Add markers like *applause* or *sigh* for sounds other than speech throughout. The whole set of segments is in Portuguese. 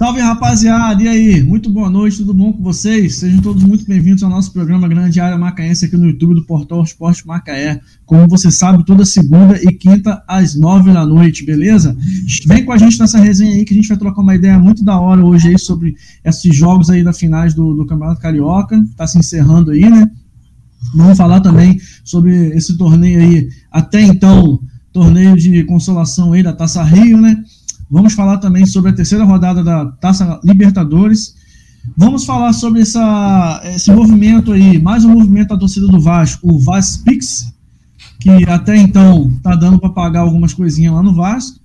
Salve rapaziada, e aí? Muito boa noite, tudo bom com vocês? Sejam todos muito bem-vindos ao nosso programa Grande Área Macaense aqui no YouTube do Portal Esporte Macaé. Como você sabe, toda segunda e quinta às nove da noite, beleza? Vem com a gente nessa resenha aí que a gente vai trocar uma ideia muito da hora hoje aí sobre esses jogos aí da finais do, do Campeonato Carioca, tá se encerrando aí, né? Vamos falar também sobre esse torneio aí, até então, torneio de consolação aí da Taça Rio, né? Vamos falar também sobre a terceira rodada da Taça Libertadores. Vamos falar sobre essa, esse movimento aí, mais um movimento da torcida do Vasco, o Vaspix, que até então está dando para pagar algumas coisinhas lá no Vasco.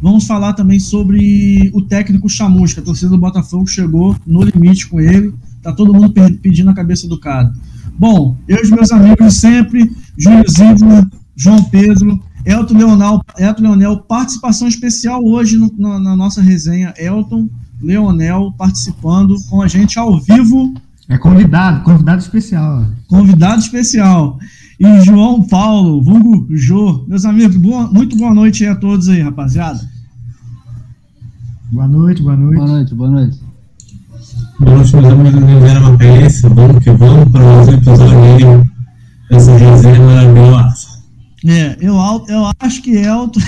Vamos falar também sobre o técnico Chamusca, a torcida do Botafogo chegou no limite com ele, tá todo mundo pedindo a cabeça do cara. Bom, eu e os meus amigos sempre, Júlio Zivla, João Pedro, Elton Leonel, Elton Leonel, participação especial hoje no, na, na, nossa resenha. Elton Leonel participando com a gente ao vivo. É convidado, convidado especial. Convidado especial. E João Paulo, vulgo Jô. Meus amigos, boa, muito boa noite a todos aí, rapaziada. Boa noite, boa noite. Boa noite, boa noite. Boa noite, meus amigos do Vera Macaense. Vamos que vamos para mais um episódio aí dessa resenha maravilhosa. É, eu, eu acho que Elton.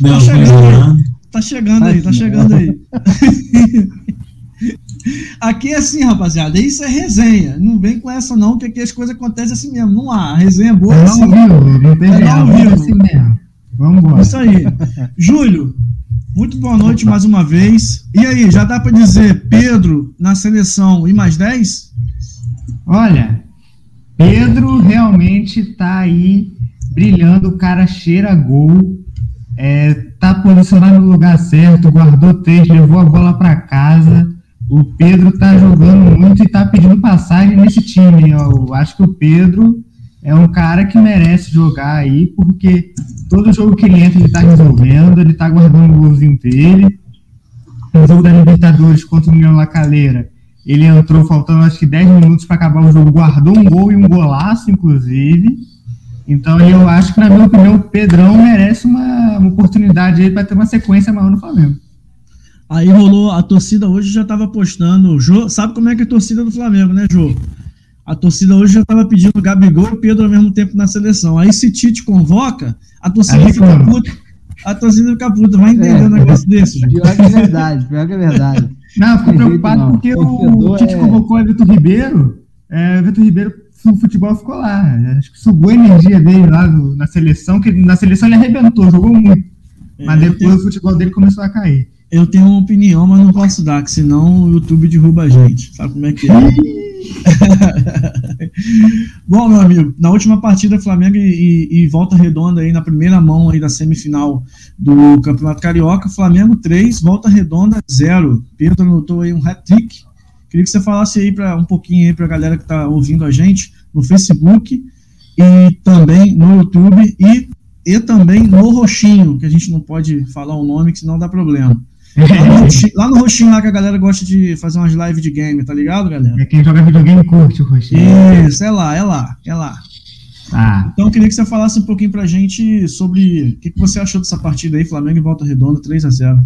Não, tá, chegando aí, tá chegando aí, tá chegando aí. *laughs* Aqui é assim, rapaziada, isso é resenha. Não vem com essa, não, que aqui as coisas acontecem assim mesmo. Não há. A resenha é boa. É assim. não viu, não tem é não viu. assim mesmo. Vamos embora. Isso aí. Júlio, muito boa noite mais uma vez. E aí, já dá para dizer Pedro na seleção e mais 10? Olha, Pedro realmente está aí brilhando, o cara cheira gol, é, tá posicionado no lugar certo, guardou três, levou a bola para casa. O Pedro tá jogando muito e tá pedindo passagem nesse time. Eu acho que o Pedro é um cara que merece jogar aí, porque todo jogo que ele entra ele tá resolvendo, ele tá guardando o golzinho dele. No jogo da Libertadores contra o União La Calera, ele entrou faltando acho que 10 minutos para acabar o jogo, guardou um gol e um golaço, inclusive. Então eu acho que, na minha opinião, o Pedrão merece uma, uma oportunidade aí para ter uma sequência maior no Flamengo. Aí rolou, a torcida hoje já estava postando. Jô, sabe como é que é a torcida do Flamengo, né, Jô? A torcida hoje já estava pedindo Gabigol e Pedro ao mesmo tempo na seleção. Aí se Tite convoca, a torcida fica puta. A torcida fica puta, vai entender é, um negócio desse. Pior que é verdade, pior que é verdade. Não, fico preocupado não. porque o, o Tite é... convocou o Vitor Ribeiro. É, o Vitor Ribeiro, o futebol ficou lá. Acho que sugou a energia dele lá no, na seleção, que na seleção ele arrebentou, jogou muito. É, mas depois tenho... o futebol dele começou a cair. Eu tenho uma opinião, mas não posso dar, que senão o YouTube derruba a gente. Sabe como é que é? *laughs* Bom, meu amigo, na última partida, Flamengo e, e, Volta Redonda aí na primeira mão aí da semifinal do Campeonato Carioca, Flamengo 3, Volta Redonda 0. Pedro anotou aí um hat-trick. Queria que você falasse aí para um pouquinho aí para a galera que está ouvindo a gente no Facebook e também no YouTube e, e também no Roxinho, que a gente não pode falar o nome, que senão dá problema. Lá no, roxinho, lá no roxinho lá que a galera gosta de fazer umas lives de game, tá ligado, galera? É quem joga videogame curte o roxinho. Isso, é lá, é lá, é lá. Ah. Então eu queria que você falasse um pouquinho pra gente sobre o que, que você achou dessa partida aí, Flamengo e Volta Redonda, 3 a 0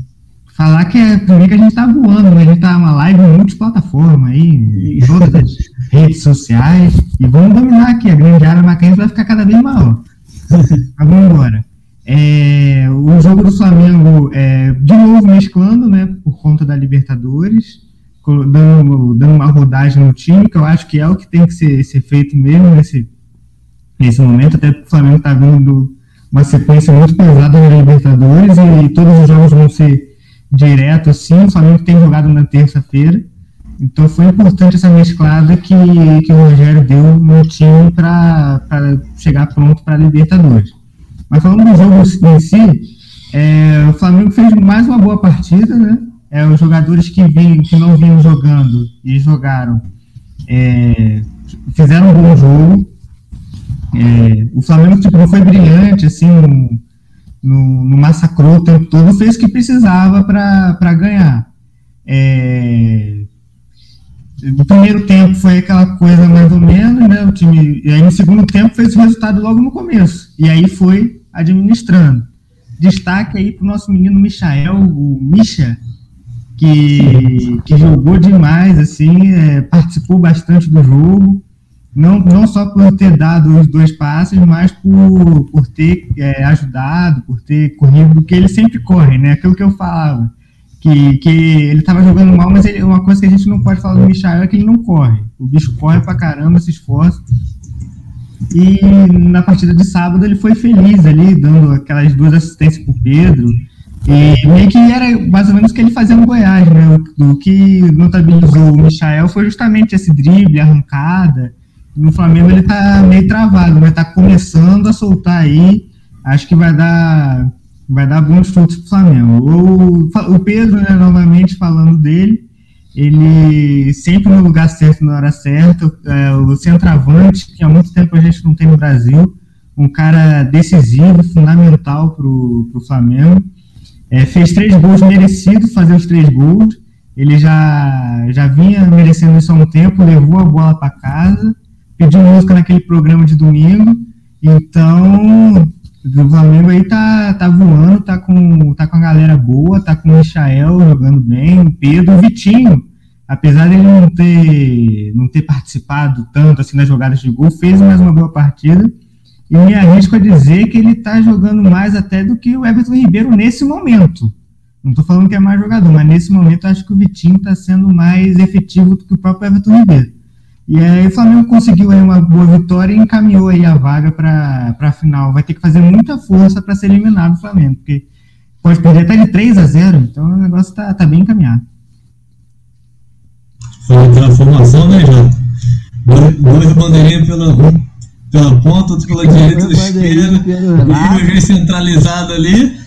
Falar que é primeiro que a gente tá voando, né? A gente tá uma live multiplataforma aí, em todas as redes sociais. E vamos dominar aqui, a grande área Macaense vai ficar cada vez maior. *laughs* Mas vamos embora. É, o jogo do Flamengo, é, de novo mesclando, né, por conta da Libertadores, dando, dando uma rodagem no time, que eu acho que é o que tem que ser, ser feito mesmo nesse, nesse momento, até porque o Flamengo está vindo uma sequência muito pesada na Libertadores e todos os jogos vão ser direto assim, o Flamengo tem jogado na terça-feira, então foi importante essa mesclada que, que o Rogério deu no time para chegar pronto para a Libertadores. Mas falando do jogo em si, é, o Flamengo fez mais uma boa partida, né? É, os jogadores que, vinham, que não vinham jogando e jogaram é, fizeram um bom jogo. É, o Flamengo tipo, foi brilhante, assim, no, no, no massacrou o tempo todo, fez o que precisava para ganhar. É, no primeiro tempo foi aquela coisa mais ou menos, né? O time. E aí no segundo tempo fez o resultado logo no começo. E aí foi administrando. destaque aí para o nosso menino Michael, o Misha, que, que jogou demais, assim, é, participou bastante do jogo, não, não só por ter dado os dois passes, mas por, por ter é, ajudado, por ter corrido, porque ele sempre corre, né? Aquilo que eu falava, que, que ele estava jogando mal, mas ele, uma coisa que a gente não pode falar do Michael é que ele não corre. O bicho corre pra caramba, se esforça. E na partida de sábado ele foi feliz ali, dando aquelas duas assistências pro Pedro. E meio que era mais ou menos o que ele fazia no Goiás, né? O, que notabilizou o Michael foi justamente esse drible, arrancada. No Flamengo ele tá meio travado, mas tá começando a soltar aí. Acho que vai dar, vai dar bons frutos pro Flamengo. O, o Pedro, né, novamente falando dele, ele sempre no lugar certo na hora certa, é, o centroavante, que há muito tempo a gente não tem no Brasil, um cara decisivo, fundamental para o Flamengo. É, fez três gols merecidos, fazer os três gols. Ele já, já vinha merecendo isso há um tempo, levou a bola para casa, pediu música naquele programa de domingo. Então, o Flamengo aí tá, tá voando, tá com, tá com a galera boa, tá com o Michael jogando bem, Pedro, o Vitinho, apesar dele não ter, não ter participado tanto assim nas jogadas de gol, fez mais uma boa partida. E me arrisco a dizer que ele está jogando mais até do que o Everton Ribeiro nesse momento. Não estou falando que é mais jogador, mas nesse momento acho que o Vitinho está sendo mais efetivo do que o próprio Everton Ribeiro. E aí o Flamengo conseguiu aí uma boa vitória e encaminhou aí a vaga para a final. Vai ter que fazer muita força para ser eliminado o Flamengo, porque pode perder até de 3 a 0, então o negócio está tá bem encaminhado. Foi aquela formação, né, Jota? Dois bandeirinhas pela, um pela ponta, outro pela direita, do esquerda, e o centralizado ali.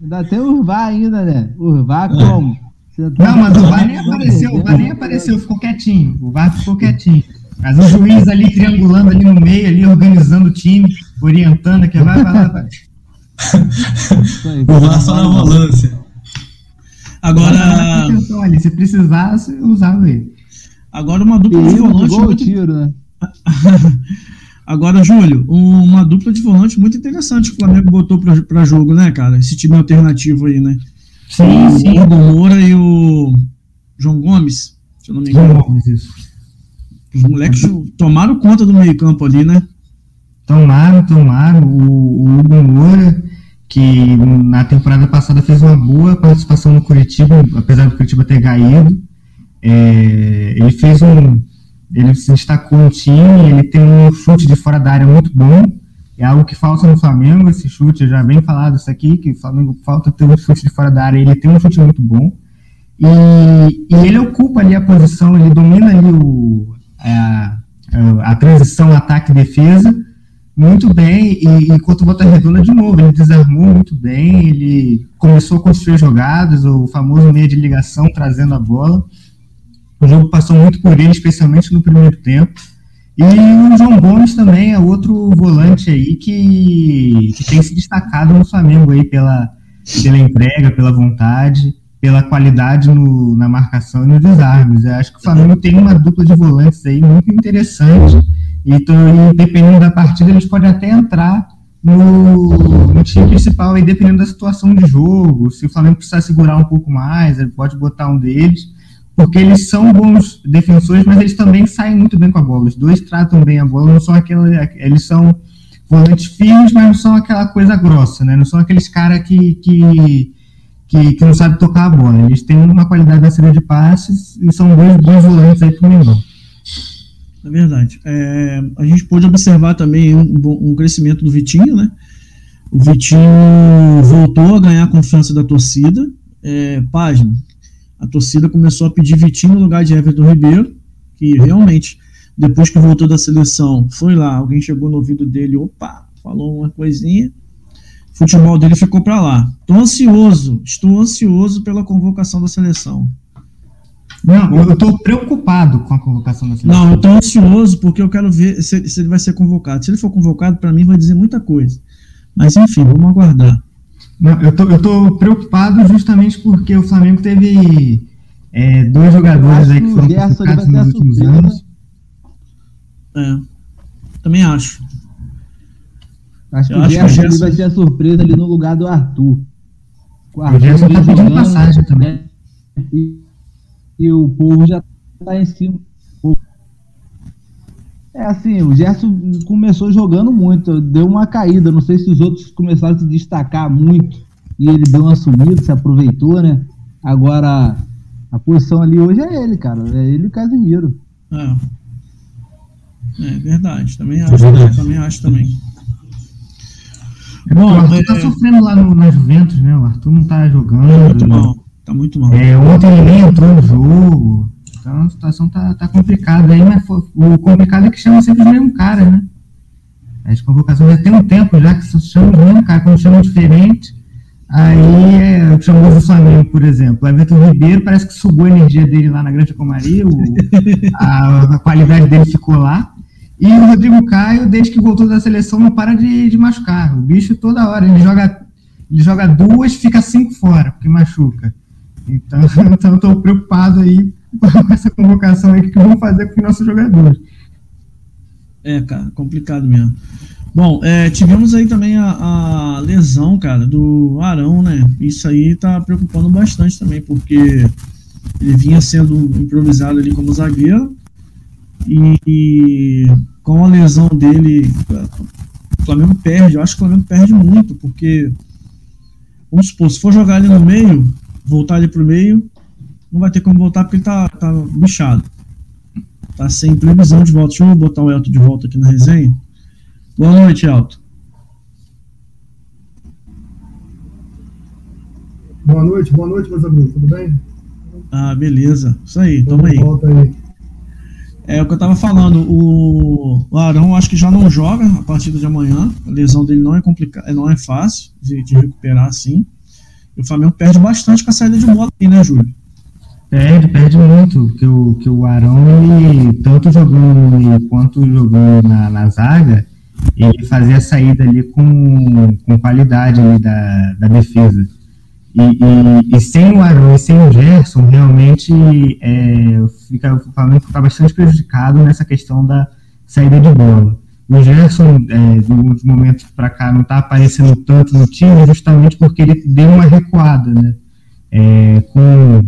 Ainda tem o Urvá ainda, né? Urvá é. como? Não, mas o VAR nem apareceu, o VAR nem apareceu, ficou quietinho. O VAR ficou quietinho. Mas o juiz ali triangulando ali no meio, ali organizando o time, orientando que vai, vai vai. *laughs* o VAR só na volância. Agora. Se precisasse, usava ele. Agora uma dupla de volante. Muito... Tiro, né? *laughs* Agora, Júlio, uma dupla de volante muito interessante que o Flamengo botou para jogo, né, cara? Esse time alternativo aí, né? Sim, o sim. Hugo Moura e o João Gomes, se eu não me engano. Gomes, isso. Os moleques tomaram conta do meio-campo ali, né? Tomaram, tomaram. O, o Hugo Moura, que na temporada passada fez uma boa participação no Curitiba, apesar do Curitiba ter caído. É, ele fez um. Ele se destacou no time, ele tem um chute de fora da área muito bom é algo que falta no Flamengo, esse chute, já bem falado isso aqui, que o Flamengo falta ter um chute de fora da área, ele tem um chute muito bom, e, e ele ocupa ali a posição, ele domina ali o, a, a transição ataque-defesa muito bem, e enquanto o Volta Redonda, de novo, ele desarmou muito bem, ele começou a construir jogadas, o famoso meia de ligação, trazendo a bola, o jogo passou muito por ele, especialmente no primeiro tempo, e o João Gomes também é outro volante aí que, que tem se destacado no Flamengo aí pela, pela entrega, pela vontade, pela qualidade no, na marcação e nos desarmes. Eu acho que o Flamengo tem uma dupla de volantes aí muito interessante e, tô, e dependendo da partida eles podem até entrar no, no, time principal aí dependendo da situação de jogo. Se o Flamengo precisar segurar um pouco mais, ele pode botar um deles porque eles são bons defensores, mas eles também saem muito bem com a bola. Os dois tratam bem a bola, não são aquela, eles são volantes firmes, mas não são aquela coisa grossa, né? Não são aqueles caras que, que, que, que, não sabem tocar a bola. Eles têm uma qualidade na saída de passes e são dois bons volantes aí pro Mengão. É verdade. É, a gente pôde observar também um, um crescimento do Vitinho, né? O Vitinho voltou a ganhar a confiança da torcida. É, página, a torcida começou a pedir Vitinho no lugar de Everton Ribeiro, que realmente, depois que voltou da seleção, foi lá, alguém chegou no ouvido dele, opa, falou uma coisinha, o futebol dele ficou para lá. Estou ansioso, estou ansioso pela convocação da seleção. Não, eu estou preocupado com a convocação da seleção. Não, eu estou ansioso porque eu quero ver se, se ele vai ser convocado. Se ele for convocado, para mim vai dizer muita coisa. Mas enfim, vamos aguardar. Não, eu, tô, eu tô preocupado justamente porque o Flamengo teve é, dois jogadores aí que foram convocados nos últimos anos. É, também acho. Acho que o Gerson, Gerson... vai ser a surpresa ali no lugar do Arthur. O, Arthur o Gerson tá pedindo passagem também. Né? E, e, o povo já tá em cima. É assim, o Gerson começou jogando muito, deu uma caída. Não sei se os outros começaram a se destacar muito e ele deu uma sumida, se aproveitou, né? Agora, a posição ali hoje é ele, cara. É ele e o Casimiro. É. É verdade, também acho, verdade. também acho também. É Bom, o Arthur é... tá sofrendo lá no, na Juventus, né? O Arthur não tá jogando. Tá muito mal, tá muito mal. É, ontem ele nem entrou no jogo. Então a situação tá, tá complicada aí, mas o complicado é que chama sempre o mesmo cara, né? As convocações já tem um tempo já que chama o mesmo cara, quando chama diferente. Aí é, chamou o Flamengo, por exemplo. O Everton Ribeiro parece que sugou a energia dele lá na Grande Comaria, o, a, a, qualidade dele ficou lá. E o Rodrigo Caio, desde que voltou da seleção, não para de, de machucar. O bicho toda hora, ele joga, ele joga duas, fica cinco fora, porque machuca. Então, *laughs* então estou preocupado aí com essa convocação aí, o que vão fazer com os nossos jogadores. É, cara, complicado mesmo. Bom, é, tivemos aí também a, a, lesão, cara, do Arão, né? Isso aí tá preocupando bastante também, porque ele vinha sendo improvisado ali como zagueiro e, e com a lesão dele, o Flamengo perde. Eu acho que o Flamengo perde muito, porque vamos supor, se for jogar ele no meio, voltar ele pro meio, não vai ter como voltar porque ele tá, tá bichado. Tá sem previsão de volta. Deixa eu botar o Elton de volta aqui na resenha. Boa noite, Elton. Boa noite, boa noite, meus amigos, tudo bem? Ah, beleza. Isso aí, tamo aí. Volta aí. É o que eu tava falando, o, o Arão acho que já não joga a partir de amanhã. A lesão dele não é complicada, não é fácil de, de recuperar assim. E o Flamengo perde bastante com a saída de bola aí, né, Júlio? Perde, perde muito, que o, que o Arão, ele, tanto jogando quanto jogando na, na zaga, ele fazia a saída ali com, com qualidade ali da, da defesa. E, e, e, sem o Arão e sem o Gerson, realmente é, fica, o Flamengo fica bastante prejudicado nessa questão da saída de bola. O Gerson, é, de uns momentos para cá, não está aparecendo tanto no time, justamente porque ele deu uma recuada, né? É, com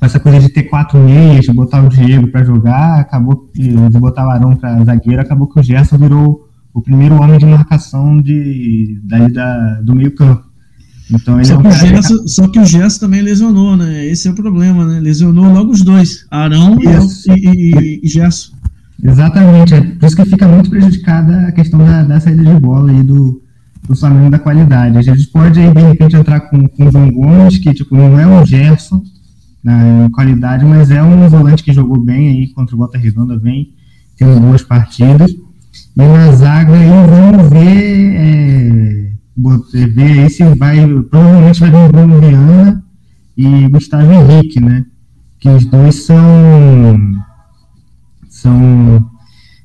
essa coisa de ter quatro meias, de botar o Diego para jogar, acabou que, de botar o Arão para zagueiro, acabou que o Gerson virou o primeiro homem de marcação de, daí da, do meio campo. Então, só, é um que Gerson, que... só, que o Gerson também lesionou, né? Esse é o problema, né? Lesionou logo os dois, Arão e, e, e, Gerson. Exatamente, é por isso que fica muito prejudicada a questão da, da saída de bola aí do, do Flamengo da qualidade. A gente pode aí, de repente, entrar com, com o João Gomes, que tipo, não é um Gerson, na né, qualidade, mas é um volante que jogou bem aí contra o Bota Redonda, vem tendo boas partidas. E na zaga aí vamos ver, é, ver aí se vai, provavelmente vai vir o Bruno Viana e Gustavo Henrique, né? Que os dois são, são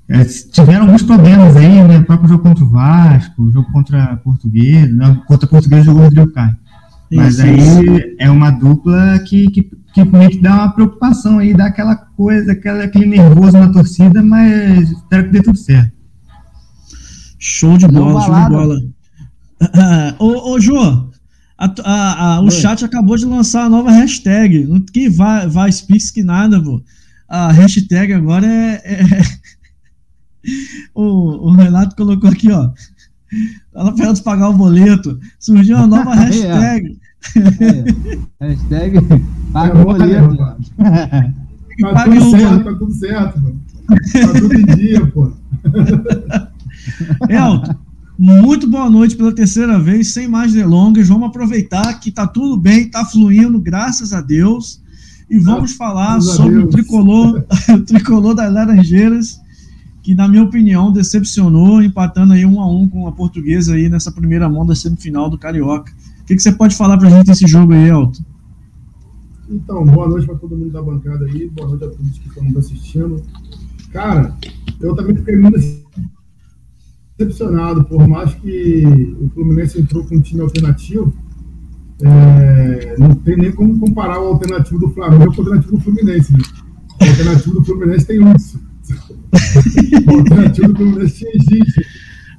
é, tiveram alguns problemas aí, né? O próprio jogo contra o Vasco, o jogo contra a Portuguesa, não, contra a Portuguesa jogou o Rodrigo Caio. Mas aí é uma dupla que, que que meio que dá uma preocupação aí, dá aquela coisa, aquela, aquele nervoso na torcida, mas espero que dê tudo certo. Show de bola, show de bola. *laughs* ô, ô, Jô, a, a, a, o chat acabou de lançar a nova hashtag. Que vai, vai speaks que nada, pô. A hashtag agora é. é... *laughs* o, o Renato colocou aqui, ó. Ela para de pagar o boleto. Surgiu uma nova *laughs* hashtag. É. Hashtag paga o boleto. *laughs* Tá tudo certo, tá tudo certo, mano. Tá tudo em dia, pô. Elton, muito boa noite pela terceira vez, sem mais delongas. Vamos aproveitar que tá tudo bem, tá fluindo, graças a Deus. E vamos falar sobre o tricolor, *laughs* o tricolor das Laranjeiras, que na minha opinião decepcionou, empatando aí um a um com a portuguesa aí nessa primeira mão da semifinal do Carioca. O que, que, você pode falar para a gente desse jogo aí, Elton? Então, boa noite para todo mundo da bancada aí, boa noite a todos que estão nos assistindo. Cara, eu também fiquei muito decepcionado, por mais que o Fluminense entrou com um time alternativo, é, não tem nem como comparar o alternativo do Flamengo com o alternativo do Fluminense. Né? O alternativo do Fluminense tem isso. o alternativo do Fluminense tinha gente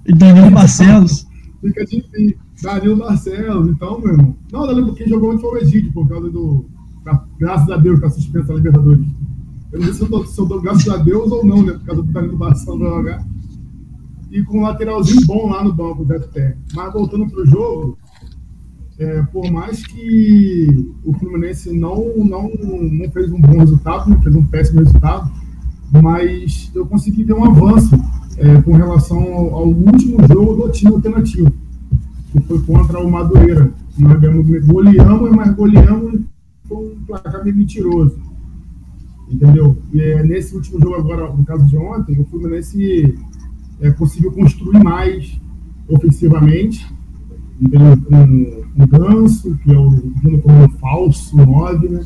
E Danilo Barcelos. Fica difícil. Danilo Barcelos, então, meu irmão. Não, Danilo, quem jogou muito foi o Egídio, por causa do. Graças a Deus, com a suspensa da Libertadores. Eu não sei se eu, tô, se eu dou graças a Deus ou não, né? Por causa do Danilo Barcelos jogar. E com um lateralzinho bom lá no banco, Beto Pé. Mas voltando pro jogo, é, por mais que o Fluminense não, não, não fez um bom resultado, não fez um péssimo resultado, mas eu consegui ver um avanço é, com relação ao, ao, último jogo do time alternativo, que foi contra o Madureira. Nós goleamos, mas goleamos com um placar meio mentiroso. Entendeu? E é, nesse último jogo agora, no caso de ontem, o Fluminense é, conseguiu construir mais ofensivamente, entendeu? Com o Ganso, que é o vindo como falso 9, né?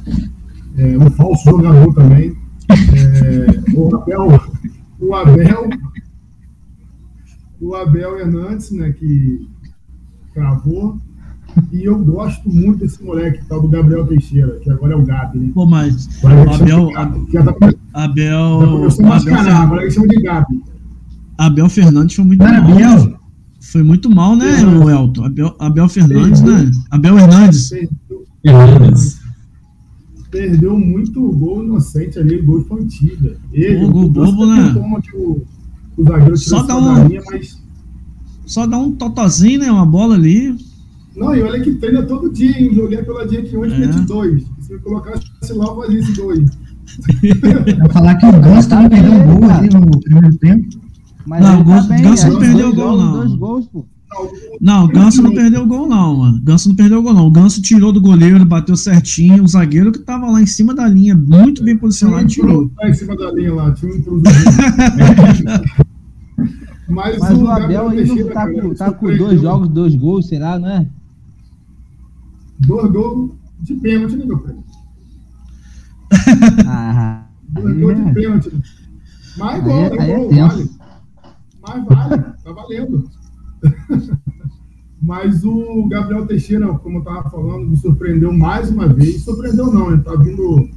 É, um falso jogador também. É, o Abel, o Abel, o Abel Hernandes, né, que cravou. E eu gosto muito desse moleque, tal do Gabriel Teixeira, que agora é o Gabi, né? Pô, mas o Abel. Abel. Abel. Agora ele chama de Gabi. Abel Fernandes foi muito. Abel. Foi muito mal, né, o Elton? Abel, Abel Fernandes, né? Abel Hernandes. Hernandes. Perdeu muito gol inocente ali, gol infantil. Ele, Pô, gol bobo, né? O, o só dá um, linha, mas... Só dá um totozinho, né? Uma bola ali. Não, e olha que treina todo dia, hein? Joguei pela dia que ontem é. meti dois. Se eu colocasse lá, eu fazia esse dois. *laughs* Vou falar que o Ganso tava perdendo gol ali no primeiro tempo. Mas não, o Ganso, tá Ganso não perdeu o gol, não. Dois gols, pô. Não, o Ganso não perdeu o gol, não, mano. Ganso não perdeu o gol, não. O Ganso tirou do goleiro, bateu certinho. O zagueiro que tava lá em cima da linha, muito bem posicionado, tirou. Tá em cima da linha lá, tinha um *laughs* Mas, Mas o, o Abel aí não tá, com, tá com dois jogos, dois gols, será, não é? Dois gols de pênalti, né, meu filho? *laughs* Ah, dois gols de pênalti. Mas gol, é, é gol, vale. Mas vale, tá valendo. *laughs* Mas o Gabriel Teixeira, como eu estava falando, me surpreendeu mais uma vez. Surpreendeu não, ele tá vindo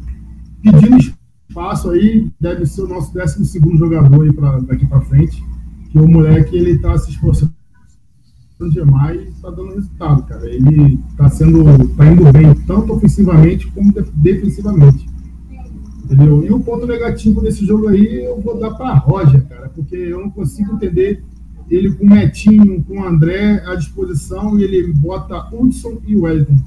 pedindo espaço aí, deve ser o nosso 12 jogador aí pra, daqui para frente. Que o moleque ele tá se esforçando demais e tá dando resultado, cara. Ele tá sendo, tá indo bem, tanto ofensivamente como defensivamente. Entendeu? E o ponto negativo desse jogo aí eu vou dar para Roger, cara, porque eu não consigo entender ele com o Metinho, com o André à disposição e ele bota Hudson e Wellington.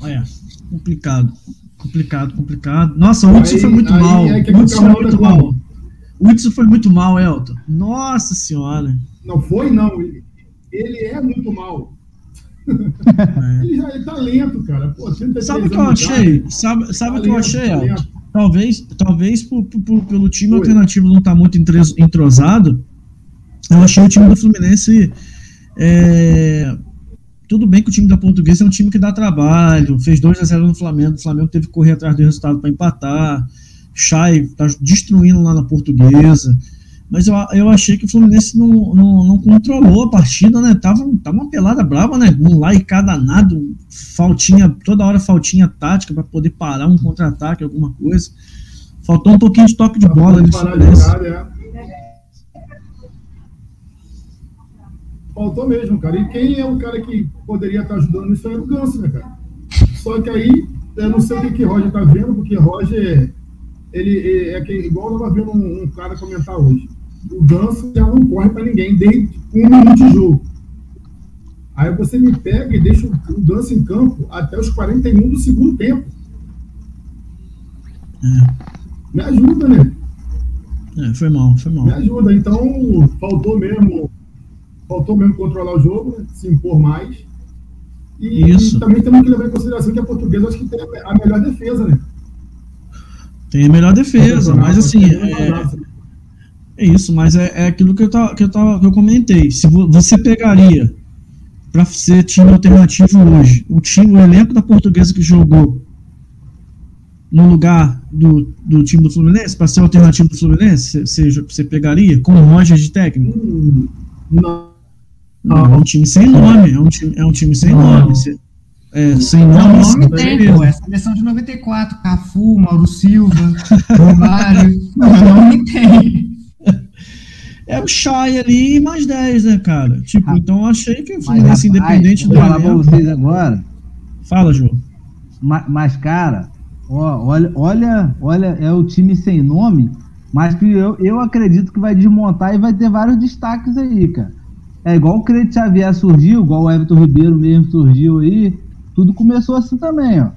Olha, complicado. Complicado, complicado. Nossa, o Hudson foi muito aí, mal. É o Hudson foi muito mal. O Hudson foi muito mal, Elton. Nossa senhora. Não foi, não. Ele, ele é muito mal. É. *laughs* ele já está lento, cara. Pô, sabe o que eu achei? Sabe, sabe o que eu achei, tá? Talvez, talvez por, por, pelo time Foi. alternativo não estar tá muito entrosado, eu achei o time do Fluminense. É, tudo bem que o time da Portuguesa é um time que dá trabalho, fez 2 a 0 no Flamengo, o Flamengo teve que correr atrás do resultado para empatar. Chay tá destruindo lá na Portuguesa. Mas eu, eu achei que o Fluminense não, não, não controlou a partida, né? Tava, tava uma pelada brava, né? Um lá e cada nado, faltinha, toda hora faltinha tática para poder parar um contra-ataque, alguma coisa. Faltou um pouquinho de toque de bola ali Fluminense. É. Faltou mesmo, cara. E quem é o cara que poderia estar ajudando isso era o Ganso, né, cara? Só que aí, eu não sei o que, que Roger tá vendo, porque Roger, ele, ele é que, igual eu tava vendo um, um cara comentar hoje o Ganso já não corre para ninguém desde um minuto de jogo. Aí você me pega e deixa o Ganso em campo até os 41 do segundo tempo. É. Me ajuda, né? É, foi mal, foi mal. Me ajuda. Então, faltou mesmo, faltou mesmo controlar o jogo, né? se impor mais. E, Isso. e também temos que levar em consideração que a portuguesa acho que tem a melhor defesa, né? Tem a melhor defesa, mas assim, é, isso, mas é, é aquilo que eu, tava, que, eu tava, que eu comentei. Se você pegaria para ser time alternativo hoje, o time, o elenco da portuguesa que jogou no lugar do, do time do Fluminense, para ser alternativo do Fluminense, você, você pegaria com o Roger de técnico? Hum, não. Não, é um time sem nome, é um time, é um time sem não. nome. É, sem nome, não, nome tem, pô, é seleção de 94, Cafu, Mauro Silva, Romário, *laughs* não, nome tem. É, Chay ali e mais 10, né, cara? Tipo, então eu achei que o Mas, Fluminense independente vou do falar pra vocês agora. Fala, João. Ma- Mas, cara, ó, olha, olha, olha, é o time sem nome, mas que eu, eu acredito que vai desmontar e vai ter vários destaques aí, cara. É igual o Crete Xavier surgiu, igual o Everton Ribeiro mesmo surgiu aí. Tudo começou assim também, ó.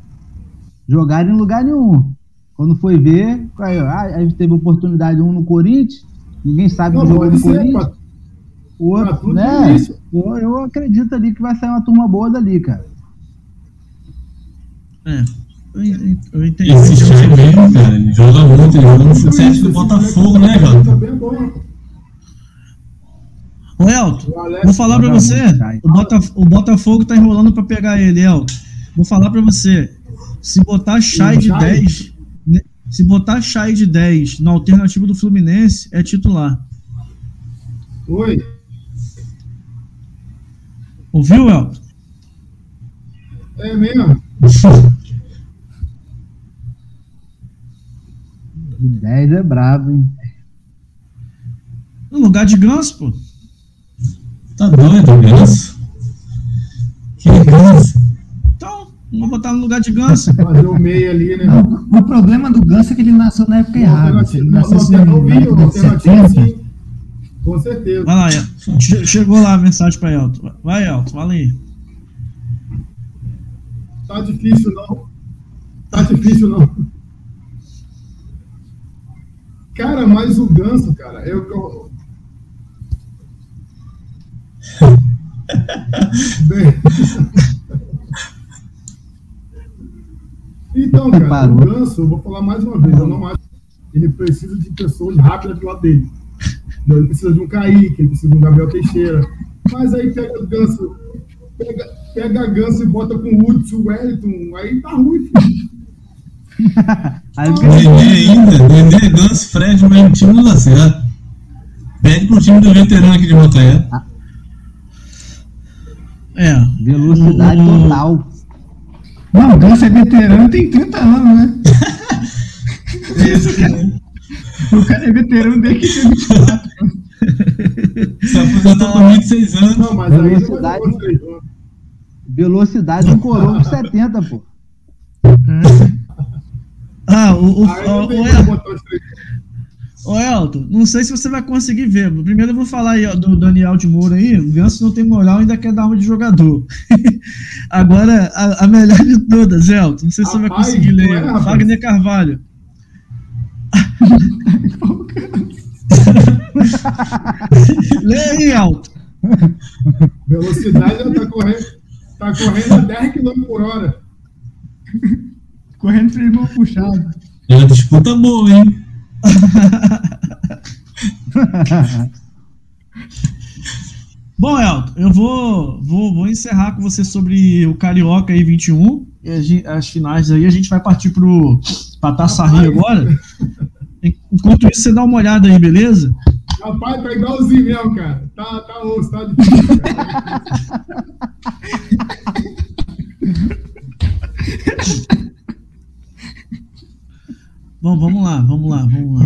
Jogar em lugar nenhum. Quando foi ver, aí, ah, aí teve oportunidade um no Corinthians, ninguém sabe Não, pode no ser, Corinthians. pra- O outro, né? isso. Eu, eu acredito ali que vai sair uma turma boa dali, cara. É. Eu, eu- eu entendi. Esse mesmo, cara, ele joga muito, ele joga no futebol do Botafogo, né, Tá Jota? bem bom. Ô, Elton, O vou falar pra Joga você. O, Botaf- o Botafogo tá enrolando pra pegar ele, Elton. Vou falar pra você. Se botar Chay O de Chay? 10. Se botar Chay de 10 no alternativo do Fluminense, é titular. Oi. Ouviu, Elton? É mesmo? 10 é brabo, hein? No lugar de Ganso, pô. Tá doido, Ganso? Que Ganso? Vou botar no lugar de Ganso. *laughs* Fazer o meio ali, né? Não, o problema do Ganso é que ele nasceu na época errada. Ele nasceu assim, alternativa 70, sim. Com certeza. Vai lá, Elton. Che- Chegou lá a mensagem pra Elton. Vai, Elton, fala aí. Tá difícil não. Tá difícil não. Cara, mas o ganso, cara, eu. eu... *laughs* Bem... Então, cara, Parou. o ganso, eu vou falar mais uma vez, eu não acho que ele precisa de pessoas rápidas do lado dele. Ele precisa de um Kaique, ele precisa de um Gabriel Teixeira. Mas aí pega o ganso, pega, pega a ganso e bota com o Hudson, o Wellington, aí tá ruim, filho. *laughs* Nenê ainda, Nenê, Ganso, Fred, no mesmo time não dá certo. Pede pro time do veterano aqui de Macaé. É. velocidade O- total. Não, o Ganso é veterano tem 30 anos, né? *laughs* O cara é veterano desde que tem 24. Se aposentou com 26 anos. Não, mas Velocidade. Velocidade um coroa com 70, pô. Ah, o, o, o, tem o como El- botar os três. Ô Elton, não sei se você vai conseguir ver. Primeiro eu vou falar aí ó, do Daniel de Moura aí. O Ganso não tem moral ainda quer dar uma de jogador. *laughs* Agora, a, a melhor de todas, Elton. Não sei se você vai conseguir ler. é? Wagner Carvalho. *laughs* Lê aí, Elton. Velocidade ela tá correndo, tá correndo a 10 km por hora. Correndo três mãos puxado. É uma disputa boa, hein? *laughs* Bom, Elton, eu vou, vou, vou encerrar com você sobre o Carioca aí 21. E as finais aí, a gente vai partir pro, pra Taça Rio agora. Enquanto isso, você dá uma olhada aí, beleza? Rapaz, tá igualzinho mesmo, cara. Tá, tá osso, tá difícil. Cara. *laughs* Bom, vamos lá, vamos lá, vamos lá.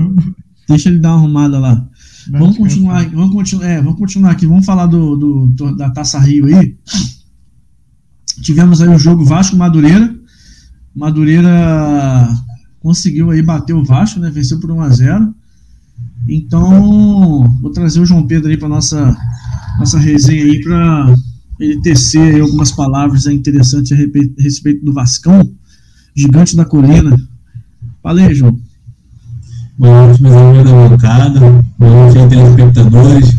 Deixa ele dar uma arrumada lá. Vamos continuar, vamos continuar, é, vamos continuar aqui. Vamos falar do, do- do- da Taça Rio aí. Tivemos aí o jogo Vasco Madureira. Madureira conseguiu aí bater o Vasco, né? Venceu por 1 a 0. Então, vou trazer o João Pedro aí para nossa nossa resenha aí para ele tecer aí algumas palavras interessantes a respeito do Vascão, gigante da colina. João. Boa noite, meus amigos da bancada. Boa noite telespectadores.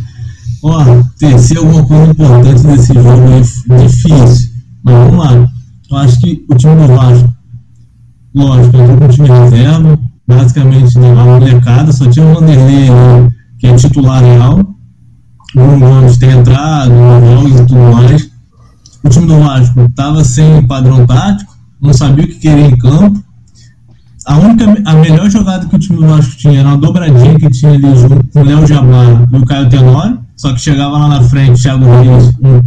Ó, terceiro alguma coisa importante desse jogo aí, difícil. Mas vamos lá. Eu acho que o time do Vasco, lógico, com o time reserva, basicamente né, a molecada, só tinha o Vanderlei, né, que é titular real. O Gomes tem entrado, nos jogos e tudo mais. O time do Vasco estava sem padrão tático, não sabia o que queria em campo a única, a melhor jogada que o time do Vasco tinha era uma dobradinha que tinha ali junto com o Léo Jabá e o Caio Tenório, só que chegava lá na frente, Thiago Reis, um,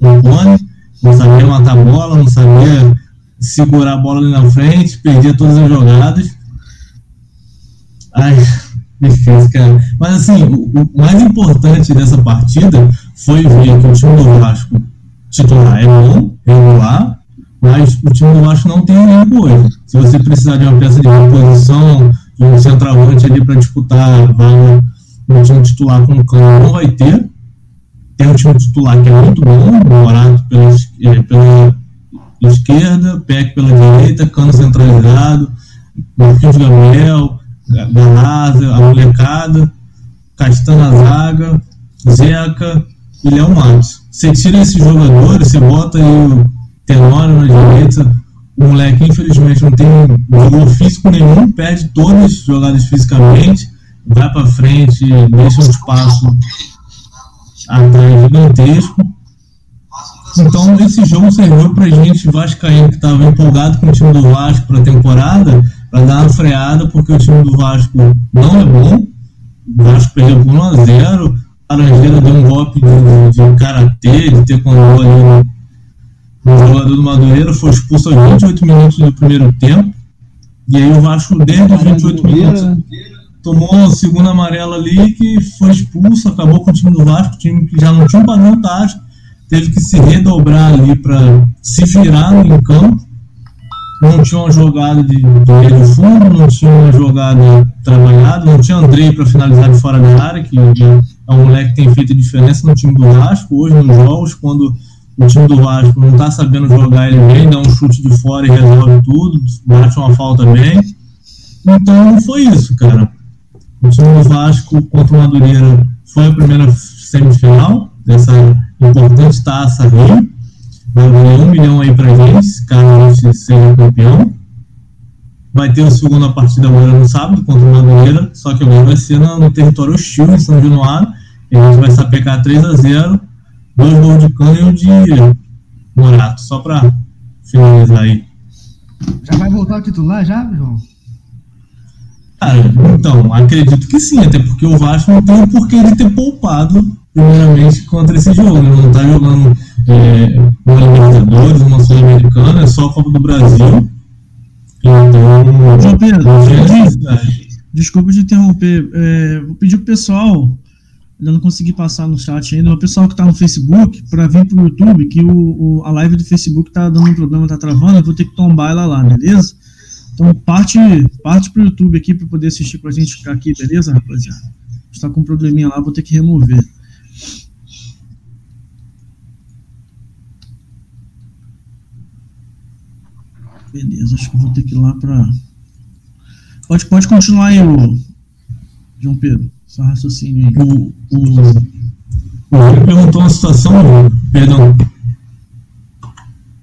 um clone, não sabia matar a bola, não sabia segurar a bola ali na frente, perdia todas as jogadas. Aí, Difícil, cara. Mas assim, o, o mais importante dessa partida foi ver que o time do Vasco titular é bom, regular, mas o time do Vasco não tem elenco hoje. Se você precisar de uma peça de reposição, de um centroavante ali para disputar vaga no time titular com o Cano, não vai ter. Tem um time titular que é muito bom, Morato pela, é, pela esquerda, Peck pela direita, Cano centralizado, Marquinhos Gabriel, Galasa, a molecada, Castan na zaga, Zeca e Léo Matos. Você tira esses jogadores, você bota aí o Tenório na direita, o moleque infelizmente não tem jogo físico nenhum, perde todas as jogadas fisicamente, vai para frente, deixa um espaço atrás gigantesco. Então esse jogo serviu pra gente vascaíno que estava empolgado com o time do Vasco para a temporada, para dar uma freada, porque o time do Vasco não é bom. O Vasco perdeu por 1 a 0 Laranjeira deu um golpe de, de karatê, de taekwondo ali no jogador do Madureira, foi expulso aos 28 minutos do primeiro tempo. E aí o Vasco, desde os 28 minutos, tomou a segunda amarela ali, que foi expulso, acabou com o time do Vasco, time que já não tinha um padrão tático, teve que se redobrar ali para se virar no campo não tinha uma jogada de, de meio fundo, não tinha uma jogada trabalhada, não tinha Andrei para finalizar de fora da área, que é um moleque que tem feito diferença no time do Vasco. Hoje, nos jogos, quando o time do Vasco não está sabendo jogar, ele vem, dá um chute de fora e resolve tudo, bate uma falta bem. Então, foi isso, cara. O time do Vasco contra o Madureira foi a primeira semifinal dessa importante taça Rio vai valer um milhão aí pra gente, caso a gente seja campeão. Vai ter a segunda partida agora no sábado contra o Madureira, só que agora vai ser no, no território hostil em São Januário. E a gente vai sapecar 3 a 0 dois gols de cano e um de Morato, só para finalizar aí. Já vai voltar o titular já, João? Cara, então, acredito que sim, até porque o Vasco não tem o porquê de ter poupado primeiramente contra esse jogo. Ele não está jogando é, uma Libertadores, uma Sul-Americana, é só a Copa do Brasil. Então, João Pedro, desculpa te interromper. É, vou pedir pro pessoal, ainda não consegui passar no chat ainda, o pessoal que está no Facebook, para vir pro YouTube, que o, o, a live do Facebook está dando um problema, está travando, eu vou ter que tombar ela lá, beleza? Então parte, parte pro YouTube aqui para poder assistir com a gente ficar aqui, beleza, rapaziada? Está com um probleminha lá, vou ter que remover. Beleza, acho que vou ter que ir lá para. Pode, pode continuar aí, o João Pedro. Só raciocínio aí. O, o, o perguntou uma situação, perdão.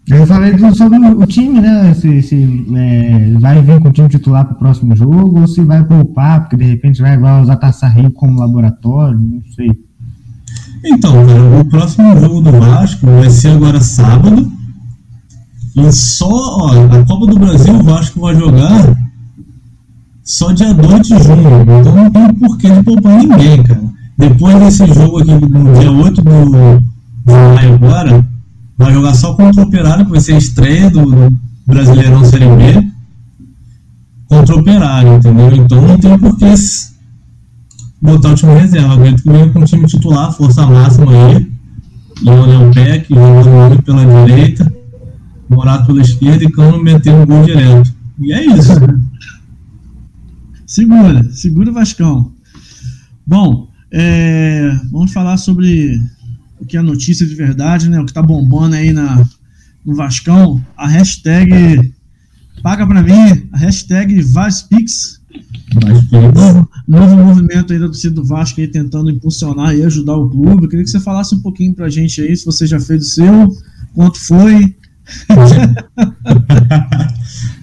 Eu falei sobre o time, né? Se, se é, vai vir com o time titular para o próximo jogo ou se vai poupar, porque de repente vai, vai usar Taça Rio como laboratório, não sei. Então, cara, o próximo jogo do Vasco vai ser agora sábado. E só, ó, a Copa do Brasil o Vasco vai jogar só dia 2 de junho. Então não tem porquê de poupar ninguém, cara. Depois desse jogo aqui no dia 8 do, de maio agora, vai jogar só contra o Operário, que vai ser a estreia do, do Brasileirão Série B. Contra o Operário, entendeu? Então não tem porquê botar o time reserva. Acredito que venha com o time titular, força máxima aí. Leonel Peck jogando pela direita, Morato pela esquerda e Cano metendo um gol direto. E é isso. Segura, segura Vascão. Bom, é, vamos falar sobre o que é notícia de verdade, né? O que tá bombando aí na, no Vascão. A hashtag paga pra mim, a hashtag VazPix Novo, novo movimento aí da torcida do Vasco aí tentando impulsionar e ajudar o clube. Eu queria que você falasse um pouquinho pra gente aí, se você já fez o seu, quanto foi. *laughs*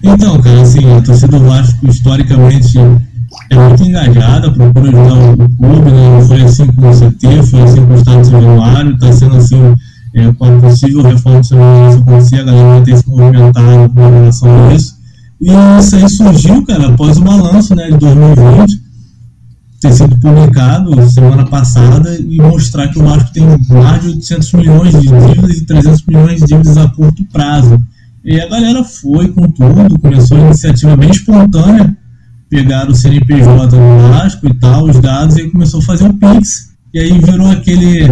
então, cara, assim, a torcida do Vasco historicamente é muito engajada, procura ajudar o clube, né? Foi assim com o CT, foi assim com o Estado de Januário, está sendo assim é, com a possível reforma do São Januário, a galera tem se movimentado com relação a isso. E isso aí surgiu, cara, após o balanço né, de 2020 ter sido publicado semana passada e mostrar que o Vasco tem mais de 800 milhões de dívidas e 300 milhões de dívidas a curto prazo. E a galera foi com tudo, começou a iniciativa bem espontânea pegaram o CNPJ do Vasco e tal, os dados, e aí começou a fazer o Pix. E aí virou aquele.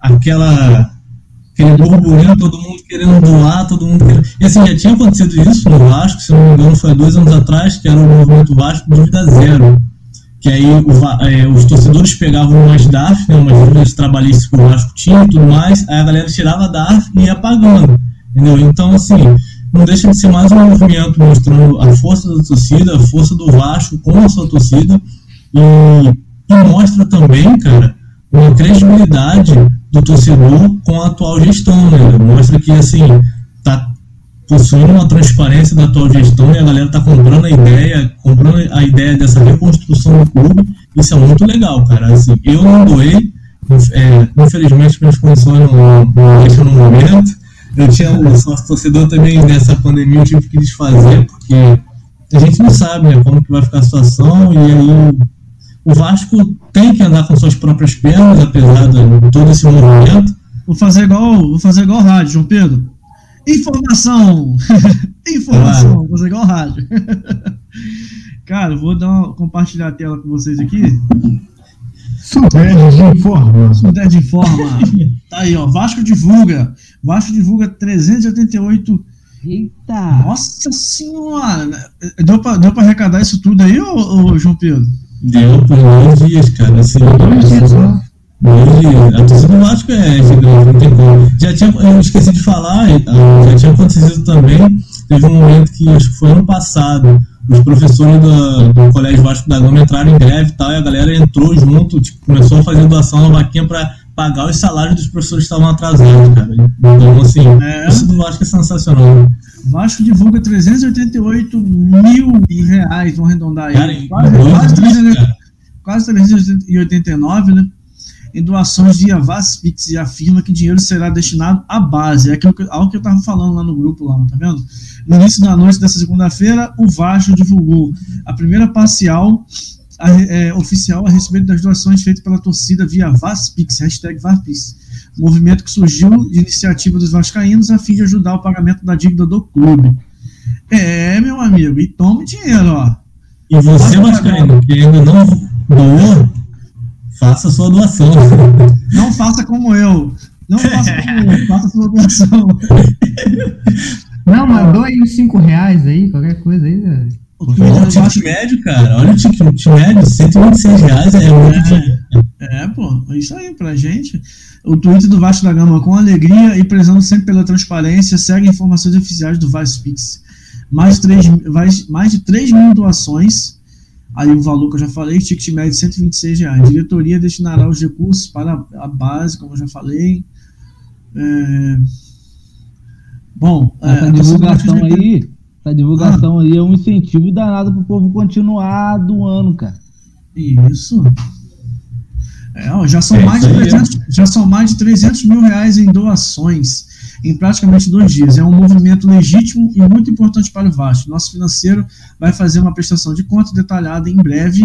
aquela. aquele burburinho, todo mundo querendo doar, todo mundo querendo. E assim, já tinha acontecido isso no Vasco, se não me engano, foi dois anos atrás, que era o movimento Vasco Dívida Zero. Que aí o, é, os torcedores pegavam umas DAF, né, umas dívidas trabalhistas que o Vasco tinha e tudo mais, aí a galera tirava a DAF e ia pagando. Entendeu? Então, assim, não deixa de ser mais um movimento mostrando a força da torcida, a força do Vasco com a sua torcida e, e mostra também, cara, uma credibilidade do torcedor com a atual gestão, né? Mostra que, assim, tá possuindo uma transparência da atual gestão e a galera tá comprando a ideia, comprando a ideia dessa reconstrução do clube. Isso é muito legal, cara. Assim, eu não doei, é, infelizmente minhas condições não, não deixam no momento, eu tinha o sócio torcedor também nessa pandemia, eu tive que desfazer, porque a gente não sabe né, como que vai ficar a situação, e aí o Vasco tem que andar com suas próprias pernas, apesar de todo esse movimento. Vou fazer igual, vou fazer igual rádio, João Pedro. Informação! *laughs* Informação, vou fazer igual rádio. *laughs* Cara, vou dar uma, compartilhar a tela com vocês aqui. Sudeste informa. Sudeste informa. Tá aí, ó. Vasco divulga. Vasco divulga 388. Eita! Nossa senhora! Deu pra, deu pra arrecadar isso tudo aí, ô, ô João Pedro? Deu por dois dias, cara. Assim, Dois dias só. Hoje, a torcida do Vasco é gigante, não tem como. Já tinha, eu esqueci de falar, ah, já tinha acontecido também, teve um momento que acho que foi ano passado, os professores do, do Colégio Vasco da Gama entraram em greve e tal, e a galera entrou junto, tipo, começou a fazer doação na vaquinha para pagar os salários dos professores que estavam atrasados, cara. Então, assim, É. torcida do Vasco é sensacional. Vasco divulga 388 mil reais, vamos arredondar aí. Cara, quase, quase, dias, 300 cara. quase 389, né? Em doações via Vaspix e afirma que dinheiro será destinado à base. É aquilo que, algo que eu estava falando lá no grupo, lá, tá vendo? No início da noite dessa segunda-feira, o Vasco divulgou a primeira parcial a- é, oficial a respeito das doações feitas pela torcida via Vaspix, hashtag Vaspix. Movimento que surgiu de iniciativa dos vascaínos a fim de ajudar o pagamento da dívida do clube. É, meu amigo, e tome dinheiro, ó. E você, Vascaíno, que ainda não doou, faça sua doação. Não faça como eu. Não faça como eu, *laughs* faça sua doação. *laughs* Não, mandou aí uns 5 reais aí, qualquer coisa aí. né? O o do Vasco- ticket médio, cara. Olha o ticket médio, 126 reais é muito dinheiro. É, pô, é isso aí pra gente. O Twitter do Vasco da Gama, com alegria e prezando sempre pela transparência, segue informações oficiais do. Mais, três, mais, mais de 3 mil doações. Aí o valor que eu já falei, ticket médio de 126 reais. A diretoria destinará os recursos para a base, como eu já falei. É, Bom, é, Essa do divulgação aí, essa divulgação aí é um incentivo danado pro povo continuar doando, cara. Isso. É, ó, já, são É mais de isso aí, 300, já são mais de 300 mil reais em doações em praticamente dois dias. É um movimento legítimo e muito importante para o Vasco. Nosso financeiro vai fazer uma prestação de conta detalhada em breve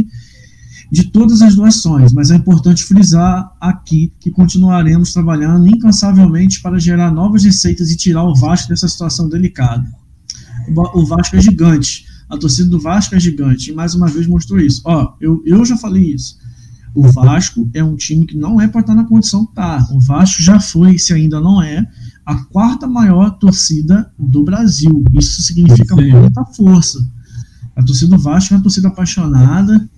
de todas as doações, mas é importante frisar aqui que continuaremos trabalhando incansavelmente para gerar novas receitas e tirar o Vasco dessa situação delicada. O Va- O Vasco é gigante. A torcida do Vasco é gigante. E mais uma vez mostrou isso. Ó, eu, eu já falei isso. O Vasco é um time que não é para estar na condição que tá. O Vasco já foi, se ainda não é, a quarta maior torcida do Brasil. Isso significa Sim. muita força. A torcida do Vasco é uma torcida apaixonada.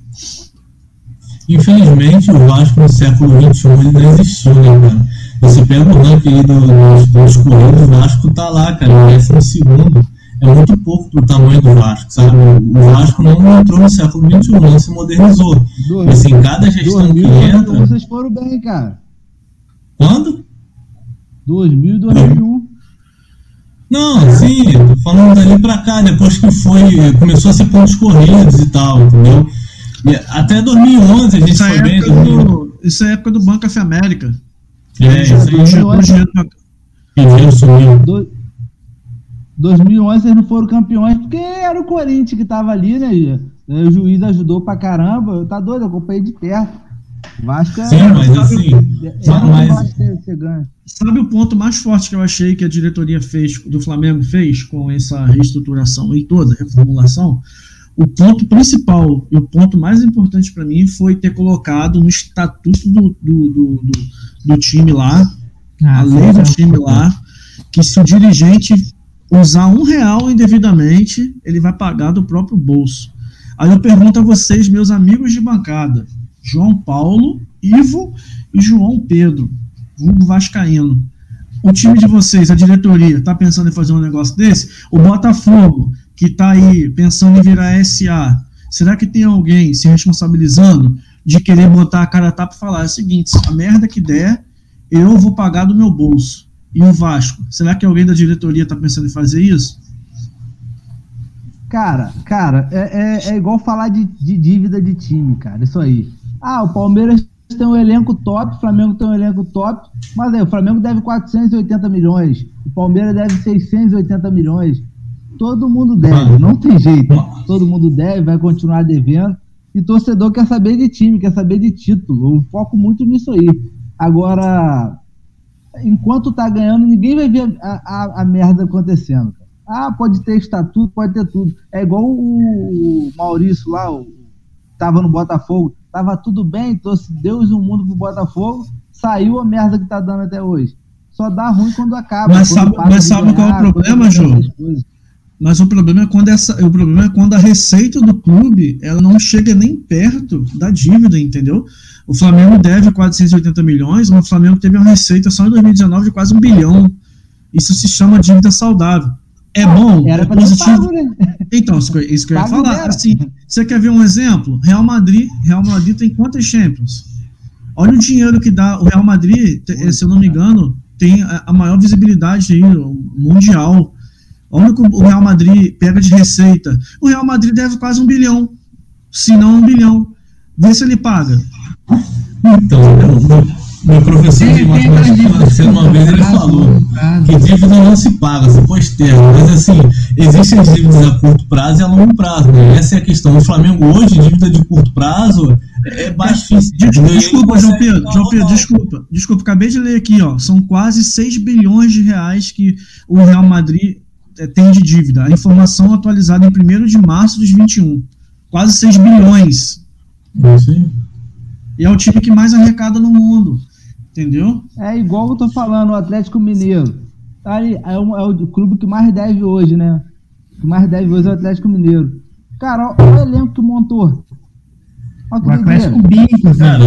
Infelizmente, o Vasco no século XXI ele não existiu, né, cara? Você pega o ranking aí do- dos, dos corridos, o Vasco tá lá, cara, décimo segundo. É muito pouco pro tamanho do Vasco, sabe? O Vasco não entrou no século XXI, não se modernizou. E assim, cada gestão que 2000 entra. vocês foram bem, cara. Quando? 2000 e 2001. Não, sim, tô falando dali pra cá, depois que foi, começou a ser pontos corridos e tal, entendeu? E até 2011 a gente Isso é, foi bem, época 2000, do, isso é época do Banco F América. é, isso aí, dinheiro sumiu. Do- 2011 vocês não foram campeões porque era o Corinthians que tava ali, né? O juiz ajudou pra caramba. Tá doido, eu acompanhei de perto. Vasco é. Sim, mas assim, é, só é você, você ganha. Sabe o ponto mais forte que eu achei que a diretoria fez, do Flamengo fez, com essa reestruturação e toda, reformulação? o ponto principal e o ponto mais importante para mim foi ter colocado no estatuto do, do, do, do, do time lá, ah, a lei do time lá, que se o dirigente usar um real indevidamente, ele vai pagar do próprio bolso. Aí eu pergunto a vocês, meus amigos de bancada, João Paulo, Ivo e João Pedro, vulgo Vascaíno. O time de vocês, a diretoria, está pensando em fazer um negócio desse? O Botafogo, que está aí pensando em virar SA, será que tem alguém se responsabilizando de querer botar a cara a tapa e falar é o seguinte, a merda que der, eu vou pagar do meu bolso. E o Vasco, será que alguém da diretoria está pensando em fazer isso? Cara, cara, é, é, é igual falar de, de, dívida de time, cara. Isso aí. Ah, o Palmeiras tem um elenco top, o Flamengo tem um elenco top, mas aí o Flamengo deve 480 milhões, o Palmeiras deve 680 milhões. Todo mundo deve, não tem jeito. Todo mundo deve, vai continuar devendo. E torcedor quer saber de time, quer saber de título. Eu foco muito nisso aí. Agora, enquanto tá ganhando, ninguém vai ver a, a, a merda acontecendo. Ah, pode ter estatuto, pode ter tudo. É igual o, Maurício lá, o, tava no Botafogo, tava tudo bem, trouxe Deus e o mundo pro Botafogo, saiu a merda que tá dando até hoje. Só dá ruim quando acaba. Mas sabe, mas sabe qual é o problema, João? Mas o problema é quando essa, o problema é quando a receita do clube ela não chega nem perto da dívida, entendeu? O Flamengo deve 480 milhões, mas o Flamengo teve uma receita só em 2019 de quase um bilhão. Isso se chama dívida saudável. É bom, Era é positivo. Pago, né? Então, isso, que eu ia falar. Assim, você quer ver um exemplo? Real Madrid, Real Madrid tem quantas Champions? Olha o dinheiro que dá. O Real Madrid, se eu não me engano, tem a maior visibilidade aí, mundial Olha o que o Real Madrid pega de receita. O Real Madrid deve quase um bilhão, se não um bilhão. Vê se ele paga. Então, meu, meu professor de matemática, uma vez, ele falou que dívida não se paga, se posterga. Mas, assim, existem dívidas a curto prazo e a longo prazo. Né? Essa é a questão. O Flamengo hoje, dívida de curto prazo, é baixíssima. Desculpa, João Pedro, João Pedro, desculpa. Desculpa, acabei de ler aqui, ó. São quase 6 bilhões de reais que o Real Madrid é, tem de dívida. A informação atualizada em 1 de março de 21. Quase 6 bilhões. Sim. E é o time que mais arrecada no mundo. Entendeu? É igual eu tô falando, o Atlético Mineiro. Tá ali, é, o, é o clube que mais deve hoje, né? O que mais deve hoje é o Atlético Mineiro. Cara, olha o elenco que montou. Olha que o Atlético Bico, cara.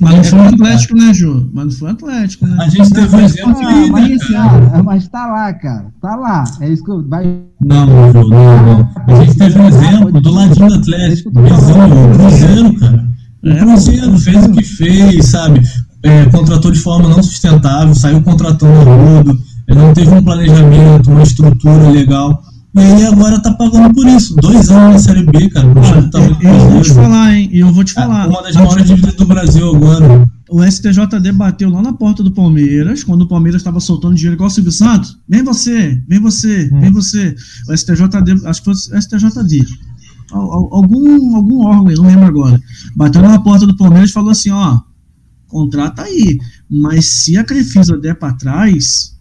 Mas não foi o Atlético, né, Ju? Mas não foi o Atlético, né? A gente teve um exemplo ah, mas, cara, mas tá lá, cara. Tá lá. É isso que eu. Vai... Não, Ju, não, não. A gente teve um exemplo do ladinho do Atlético. Cruzeiro, cara. É, Cruzeiro fez o que fez, sabe? É, contratou de forma não sustentável, saiu contratando a rodo, não teve um planejamento, uma estrutura legal. E aí agora tá pagando por isso. Dois anos na Série B, cara. Tá eu, eu vou te falar, hein? E eu vou te falar. É uma das maiores dívidas do Brasil agora. O STJD bateu lá na porta do Palmeiras, quando o Palmeiras estava soltando dinheiro igual o Silvio Santos. Vem você, vem você, hum. vem você. O STJD, acho que foi o STJD. Algum, algum órgão, não lembro agora. Bateu na porta do Palmeiras e falou assim: ó, contrata aí. Mas se a Crefisa der para trás,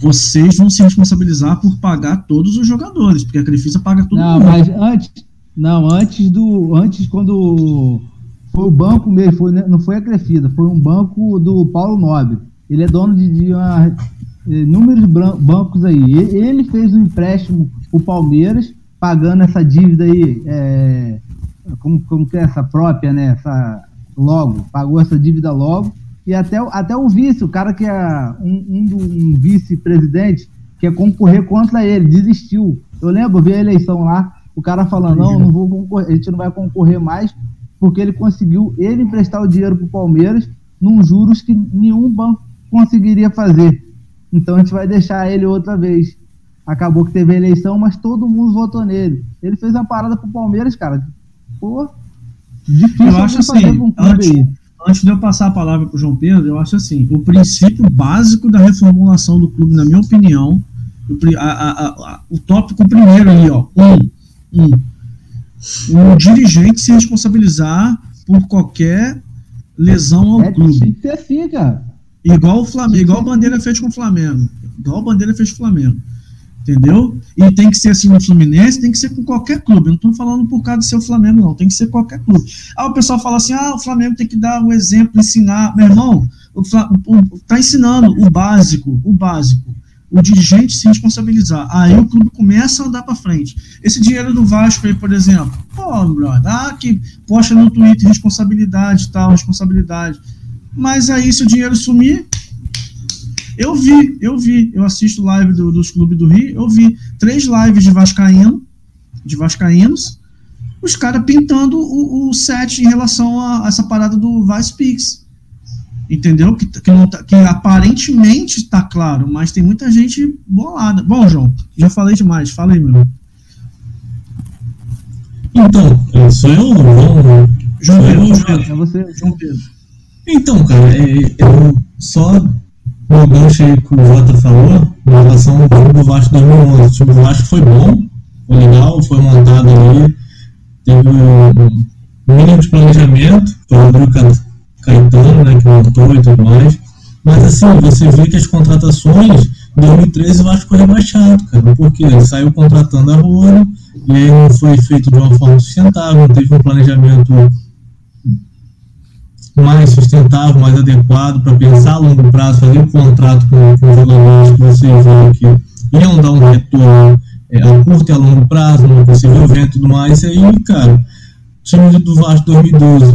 vocês vão se responsabilizar por pagar todos os jogadores, porque a Crefisa paga tudo. Não, mundo. mas antes, não, antes do, antes quando foi o banco mesmo, foi, não foi a Crefisa, foi um banco do Paulo Nobre. Ele é dono de, de uma, inúmeros bancos aí. Ele fez um empréstimo o Palmeiras, pagando essa dívida aí, é, como, como que é essa própria, né? Essa, logo, pagou essa dívida logo e até, até o vice, o cara que é um, um, um vice-presidente, que é concorrer contra ele, desistiu. Eu lembro, vi a eleição lá, o cara falando, não, não vou concorrer, a gente não vai concorrer mais, porque ele conseguiu ele emprestar o dinheiro para o Palmeiras num juros que nenhum banco conseguiria fazer. Então a gente vai deixar ele outra vez. Acabou que teve a eleição, mas todo mundo votou nele. Ele fez uma parada pro Palmeiras, cara. Pô, difícil eu acho assim, um antes, aí antes de eu passar a palavra para o João Pedro, eu acho assim: o princípio básico da reformulação do clube, na minha opinião, o, a, a, a, o tópico primeiro ali, ó, um, um, o dirigente se responsabilizar por qualquer lesão ao é, clube. Tem que ser assim, cara. Igual o Flamengo, igual a bandeira fez com o Flamengo. Igual a bandeira fez com o Flamengo. Entendeu? E tem que ser assim no Fluminense, tem que ser com qualquer clube. Eu não estou falando por causa de ser o Flamengo, não. Tem que ser qualquer clube. Ah, o pessoal fala assim: ah, o Flamengo tem que dar o um exemplo, ensinar. Meu irmão, está ensinando o básico, o básico. O dirigente se responsabilizar. Aí o clube começa a andar para frente. Esse dinheiro do Vasco aí, por exemplo, pô, brother, ah, que posta no Twitter responsabilidade tal, responsabilidade. Mas aí, se o dinheiro sumir, eu vi, eu vi, eu assisto live do, dos clubes do Rio, eu vi três lives de Vascaíno, de Vascaínos, os caras pintando o, o, set em relação a, a, essa parada do Vice Pix. Entendeu? Que, que, não tá, que aparentemente está claro, mas tem muita gente bolada. Bom, João, já falei demais, fala aí, meu. Então, sou eu, João. João Pedro, João Pedro. É você, João Pedro. Então, cara, é, eu só o gancho aí que o Jota falou, em relação ao jogo do Vasco 2011. O time do Vasco foi bom, foi legal, foi montado ali, teve um mínimo de planejamento, foi o Rodrigo Caetano, né, que montou e tudo mais. Mas assim, você vê que as contratações, em 2013 o Vasco foi rebaixado, cara, porque ele saiu contratando a Rua, e aí não foi feito de uma forma sustentável, não teve um planejamento mais sustentável, mais adequado para pensar a longo prazo, fazer um contrato com, com jogadores que você viu que iam dar um retorno é, a curto e a longo prazo, no possível evento e tudo mais. E aí, cara, o time do Vasco 2012,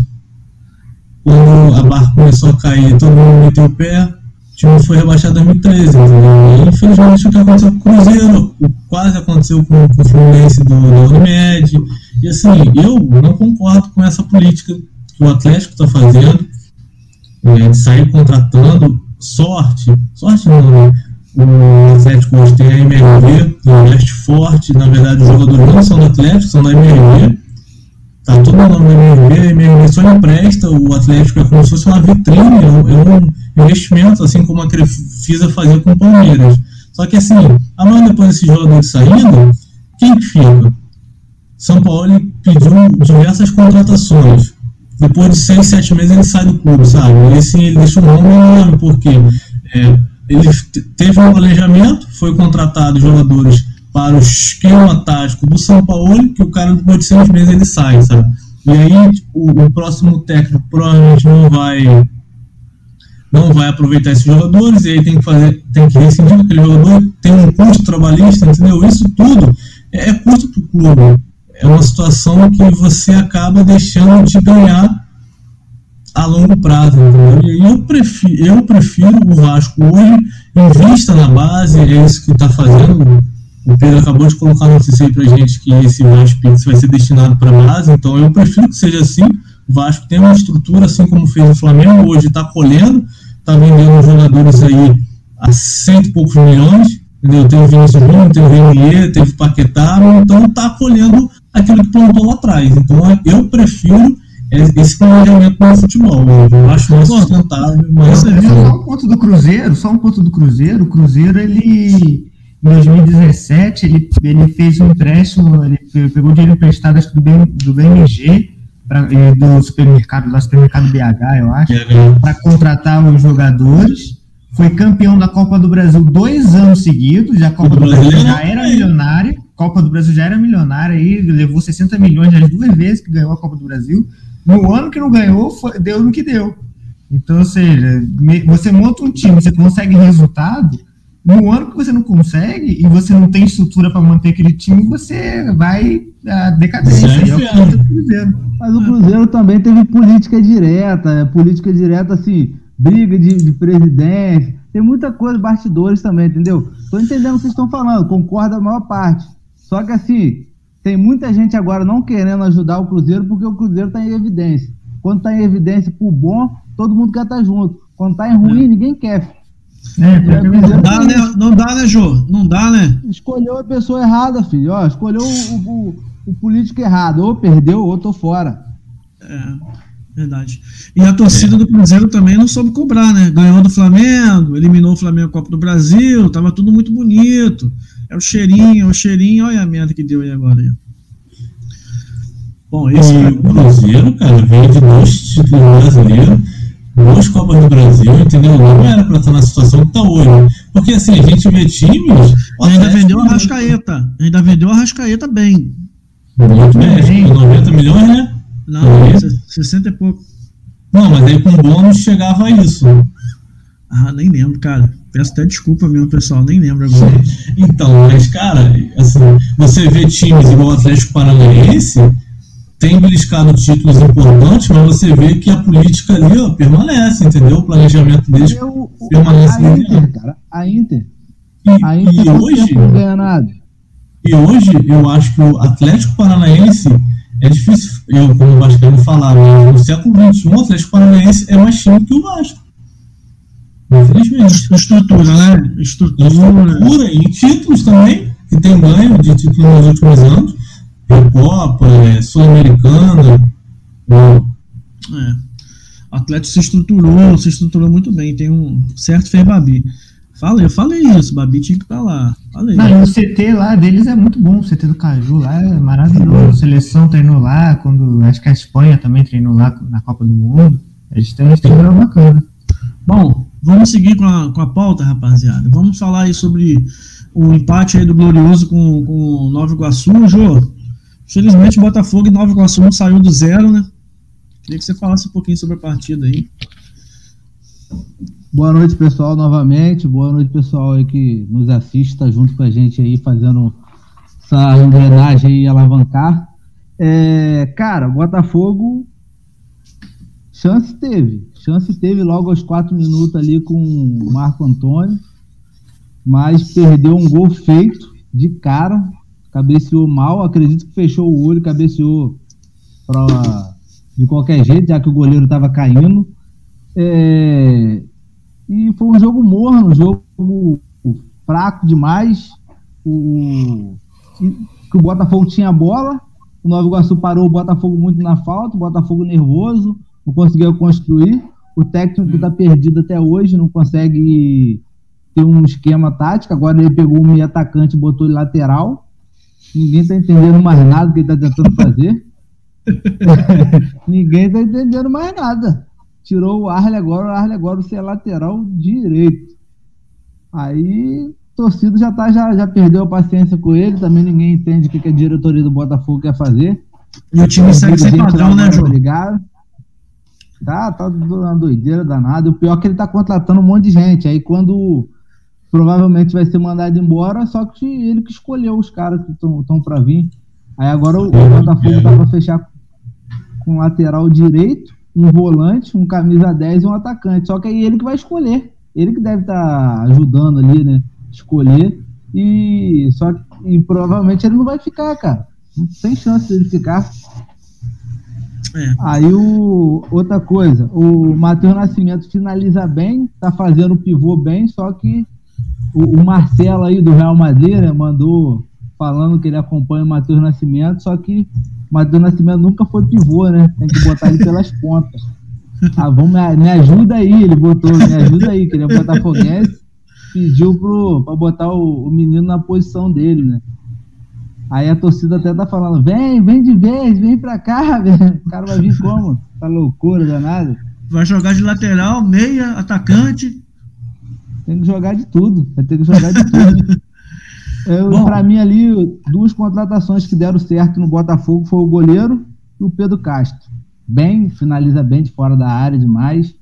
quando a barca começou a cair, todo mundo meteu o pé, o time foi rebaixado em 2013, entendeu? E infelizmente o que aconteceu com o Cruzeiro, quase aconteceu com, com o Fluminense do, do Unimed. E assim, eu não concordo com essa política o Atlético está fazendo, é, de sair contratando, sorte, sorte não, né? O Atlético hoje tem a MRV, investe forte, na verdade os jogadores não são do Atlético, são da MRV, tá todo mundo na MRV, a MRV só empresta, o Atlético é como se fosse uma vitrine, é um, é um investimento, assim como a Crefisa fazia com o Palmeiras. Só que assim, amanhã depois desses jogadores saindo, quem que fica? São Paulo pediu diversas contratações depois de seis, sete meses ele sai do clube, sabe? E assim, ele deixa um nome enorme, porque é, ele teve um planejamento, foi contratado jogadores para o esquema tático do São Paulo, que o cara depois de seis meses ele sai, sabe? E aí o, o próximo técnico provavelmente não vai não vai aproveitar esses jogadores e aí tem que fazer, tem que rescindir aquele jogador, tem um custo trabalhista, entendeu? Isso tudo é, é custo para o clube é uma situação que você acaba deixando de ganhar a longo prazo, entendeu? E eu prefiro, eu prefiro o Vasco hoje invista na base, é isso que está fazendo. O Pedro acabou de colocar no notícia aí pra gente que esse Vasco vai ser destinado para base, então eu prefiro que seja assim. O Vasco tem uma estrutura, assim como fez o Flamengo, hoje está colhendo, está vendendo jogadores aí a cento e poucos milhões, entendeu? Tem o Vinícius Júnior, tem o Renier, teve o Paquetá, então está colhendo aquilo que plantou lá atrás. Então eu prefiro esse planejamento no futebol. Eu acho mais sustentável. Mas... Só um ponto do Cruzeiro, só um ponto do Cruzeiro. O Cruzeiro, ele em 2017, ele, ele fez um empréstimo, ele pegou dinheiro emprestado acho, do, BM, do BMG, pra, do supermercado, do supermercado BH, eu acho, para contratar os jogadores foi campeão da Copa do Brasil dois anos seguidos, a Copa do Brasil já era milionária, Copa do Brasil já era milionária, aí levou 60 milhões as duas vezes que ganhou a Copa do Brasil. No ano que não ganhou, foi, deu no que deu. Então, ou seja, você monta um time, você consegue resultado, no ano que você não consegue e você não tem estrutura para manter aquele time, você vai a decadência. É o Cruzeiro. Mas o Cruzeiro também teve política direta, política direta assim briga de, de presidente, tem muita coisa, bastidores também, entendeu? Tô entendendo o que vocês estão falando, concordo a maior parte. Só que assim, tem muita gente agora não querendo ajudar o Cruzeiro porque o Cruzeiro está em evidência. Quando está em evidência por bom, todo mundo quer estar tá junto. Quando está em ruim, é. ninguém quer. É, não, dá, né, não dá, né, Jô? Não dá, né? Escolheu a pessoa errada, filho. Ó, escolheu o, o, o político errado. Ou perdeu, ou tô fora. É. Verdade. E a torcida do Cruzeiro também não soube cobrar, né? Ganhou do Flamengo, eliminou o Flamengo Copa do Brasil, tava tudo muito bonito. É o cheirinho, é o cheirinho, olha a merda que deu aí agora. Bom, esse. E o Cruzeiro, cara, veio de dois títulos brasileiros, duas Copas do Brasil, entendeu? Não era para estar na situação que está hoje. Porque assim, a gente vê times. Ainda vendeu a Rascaeta. Ainda vendeu a Rascaeta bem. Muito bem, 90 milhões, né? Não, 60 e pouco. Não, mas aí com bônus chegava a isso. Ah, nem lembro, cara. Peço até desculpa mesmo, pessoal, nem lembro agora. então, mas, cara, assim, você vê times igual o Atlético Paranaense, tem beliscado títulos importantes, mas você vê que a política ali ó, permanece, entendeu? O planejamento deles Eu, permanece. A Inter, cara, a Inter. E, a Inter e hoje, ganha nada. E hoje, eu acho que o Atlético Paranaense é difícil, eu como Vasco falar, mas no século XXI o Atlético Paranaense é mais time que o Vasco. Infelizmente. Estrutura, né? Estrutura. Estrutura e títulos também, que tem ganho de títulos nos últimos anos. Copa, é, Sul-Americana. É. O Atlético se estruturou, se estruturou muito bem. Tem um certo Babi. Falei, eu falei isso, Babi tinha que estar lá. Falei. Não, o CT lá deles é muito bom, o CT do Caju lá é maravilhoso. A seleção treinou lá, quando acho que a Espanha também treinou lá na Copa do Mundo. Eles têm uma estrutura bacana. Bom, vamos seguir com a, com a pauta, rapaziada. Vamos falar aí sobre o empate aí do Glorioso com, com o Nova Iguaçu. Jô, felizmente Botafogo e Nova Iguaçu não saiu do zero, né? Queria que você falasse um pouquinho sobre a partida aí. Boa noite, pessoal, novamente. Boa noite, pessoal aí que nos assiste, tá junto com a gente aí, fazendo essa engrenagem aí alavancar. É, cara, Botafogo chance teve. Chance teve logo aos quatro minutos ali com o Marco Antônio, mas perdeu um gol feito de cara, cabeceou mal, acredito que fechou o olho, cabeceou pra, de qualquer jeito, já que o goleiro estava caindo. É, e foi um jogo morno, um jogo fraco demais. O, que o Botafogo tinha a bola, o Nova Iguaçu parou o Botafogo muito na falta, o Botafogo nervoso, não conseguiu construir. O técnico está perdido até hoje, não consegue ter um esquema tático. Agora ele pegou um meio atacante e botou ele lateral. Ninguém está entendendo mais nada do que ele está tentando fazer. *laughs* Ninguém está entendendo mais nada. Tirou o Arle agora, o Arle agora você é lateral direito. Aí torcida já, tá, já, já perdeu a paciência com ele, também ninguém entende o que, que a diretoria do Botafogo quer fazer. E o time segue sem padrão, né, João? Tá, tá uma doideira danada. O pior é que ele tá contratando um monte de gente. Aí quando provavelmente vai ser mandado embora, só que ele que escolheu os caras que estão para vir. Aí agora o, o Botafogo tá para fechar com lateral direito, um volante, um camisa 10 e um atacante. Só que aí ele que vai escolher. Ele que deve estar tá ajudando ali, né? Escolher. E só que, e provavelmente ele não vai ficar, cara. Tem chance dele ficar. É. Aí o outra coisa, o Matheus Nascimento finaliza bem, tá fazendo o pivô bem, só que o, o Marcelo aí do Real Madrid né, mandou falando que ele acompanha o Matheus Nascimento, só que o Matheus Nascimento nunca foi pivô, né? Tem que botar ele pelas pontas. Ah, vamos, me, ajuda aí, ele botou, me ajuda aí, queria botar Foguense, pediu pro, pra botar o, o menino na posição dele, né? Aí a torcida até tá falando, vem, vem de vez, vem pra cá, velho. O cara vai vir como? Tá loucura danada. Vai jogar de lateral, meia, atacante. Tem que jogar de tudo. Vai ter que jogar de tudo. *laughs* Eu, pra mim ali, duas contratações que deram certo no Botafogo foi o goleiro e o Pedro Castro. Bem, finaliza bem de fora da área demais.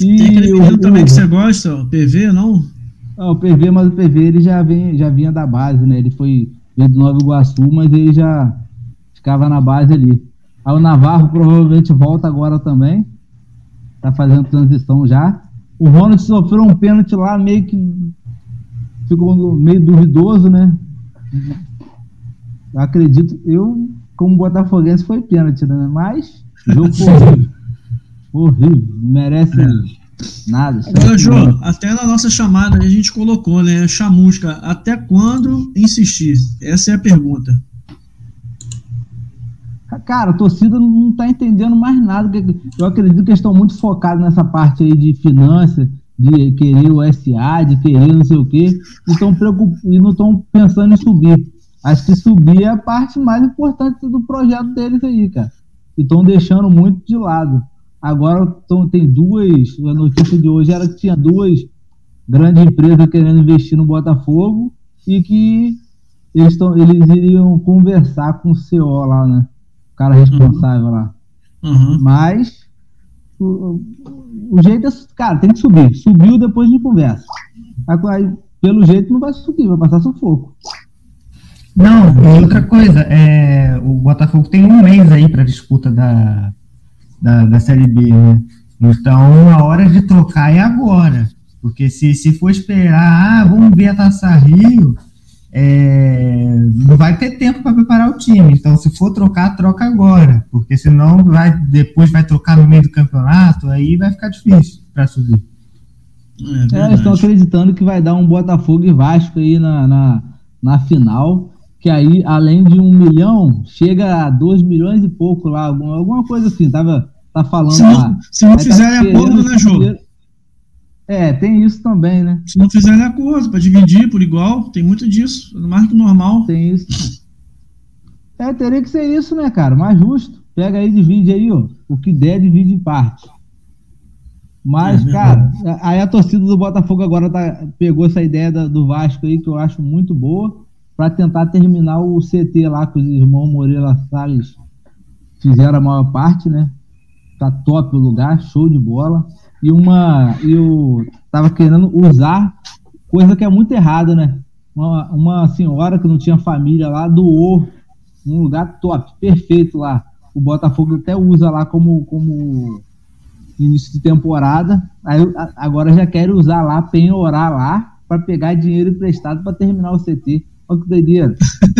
E Tem aquele menino também que você gosta, o PV, não? Não, o PV, mas o PV ele já, vem, já vinha da base, né? Ele foi veio do Nova Iguaçu, mas ele já ficava na base ali. Aí o Navarro provavelmente volta agora também. Tá fazendo transição já. O Ronald sofreu um pênalti lá, meio que ficou meio duvidoso, né? Acredito, eu, como botafoguense, foi pênalti, né? Mas jogo *laughs* horrível. Horrível. Não merece. É. Nada. Jô, até na nossa chamada a gente colocou, né? Chamusca, até quando insistir? Essa é a pergunta. Cara, a torcida não está entendendo mais nada. Eu acredito que eles estão muito focados nessa parte aí de finanças, de querer o SA, de querer não sei o quê, e não estão pensando em subir. Acho que subir é a parte mais importante do projeto deles aí, cara. E estão deixando muito de lado. Agora tão, tem duas. A notícia de hoje era que tinha duas grandes empresas querendo investir no Botafogo e que eles, tão, eles iriam conversar com o CO lá, né? O cara responsável uhum. lá. Uhum. Mas o, o, jeito é, cara, tem que subir. Subiu depois de conversa. Aí, pelo jeito não vai subir, vai passar sufoco. Não, e outra coisa, é, o Botafogo tem um mês aí para disputa da, da, da Série B, né? Então a hora de trocar é agora. Porque se, se for esperar, ah, vamos ver a Taça Rio, é, não vai ter tempo para preparar o time. Então, se for trocar, troca agora. Porque senão vai, depois vai trocar no meio do campeonato, aí vai ficar difícil para subir. É, é, estão acreditando que vai dar um Botafogo e Vasco aí na, na, na final. Que aí, além de um milhão, chega a dois milhões e pouco lá, alguma, alguma coisa assim, tava, tá falando se não, lá. Se não fizerem tá acordo, né, jogo? É, tem isso também, né? Se não fizerem acordo, para dividir por igual, tem muito disso. No marco normal. Tem isso. É, teria que ser isso, né, cara? Mais justo. Pega aí, divide aí, ó. O que der, divide em parte. Mas, é cara, aí a torcida do Botafogo agora tá, pegou essa ideia da, do Vasco aí, que eu acho muito boa, para tentar terminar o CT lá que os irmãos Moreira Salles fizeram a maior parte, né? Tá top o lugar, show de bola e uma eu tava querendo usar coisa que é muito errada, né? Uma, uma senhora que não tinha família lá doou um lugar top, perfeito lá. O Botafogo até usa lá como como início de temporada. Aí agora já quero usar lá, penhorar lá para pegar dinheiro emprestado para terminar o CT. Olha que doideira.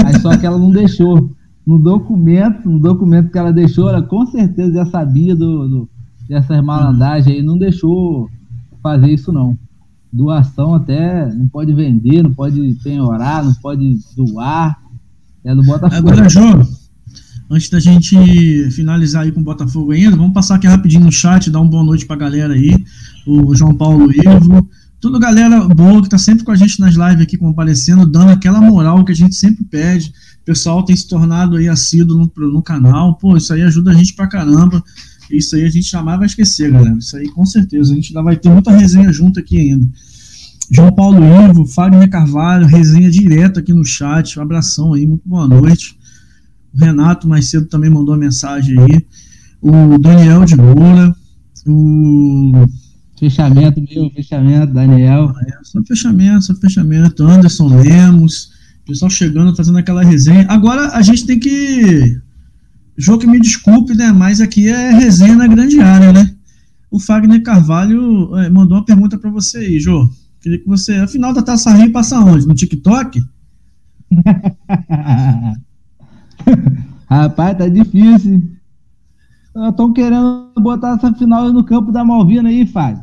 Aí só que ela não deixou. No documento, no documento que ela deixou, ela com certeza já sabia do, do dessas malandragens aí, não deixou fazer isso não. Doação até não pode vender, não pode penhorar, não pode doar. É do Botafogo. Agora, João, antes da gente finalizar aí com o Botafogo ainda, vamos passar aqui rapidinho no chat, dar uma boa noite pra galera aí. O João Paulo Ivo. Tudo galera boa que tá sempre com a gente nas lives aqui comparecendo, dando aquela moral que a gente sempre pede. O pessoal tem se tornado aí assíduo no, no canal. Pô, isso aí ajuda a gente pra caramba. Isso aí a gente jamais vai esquecer, galera. Isso aí com certeza. A gente ainda vai ter muita resenha junto aqui ainda. João Paulo Ivo, Fagner Carvalho, resenha direto aqui no chat. Um abração aí, muito boa noite. O Renato mais cedo também mandou uma mensagem aí. O Daniel de Moura. O. Fechamento meu, fechamento, Daniel. É, só fechamento, só fechamento. Anderson Lemos. Pessoal chegando, fazendo aquela resenha. Agora a gente tem que Jô, que me desculpe, né? Mas aqui é resenha na grande área, né? O Fagner Carvalho é, mandou uma pergunta para você aí, Jô. Queria que você. Afinal da Taça Rio passa onde? No TikTok? *laughs* Rapaz, tá difícil. Estão querendo botar essa final no campo da Malvina aí, Fábio.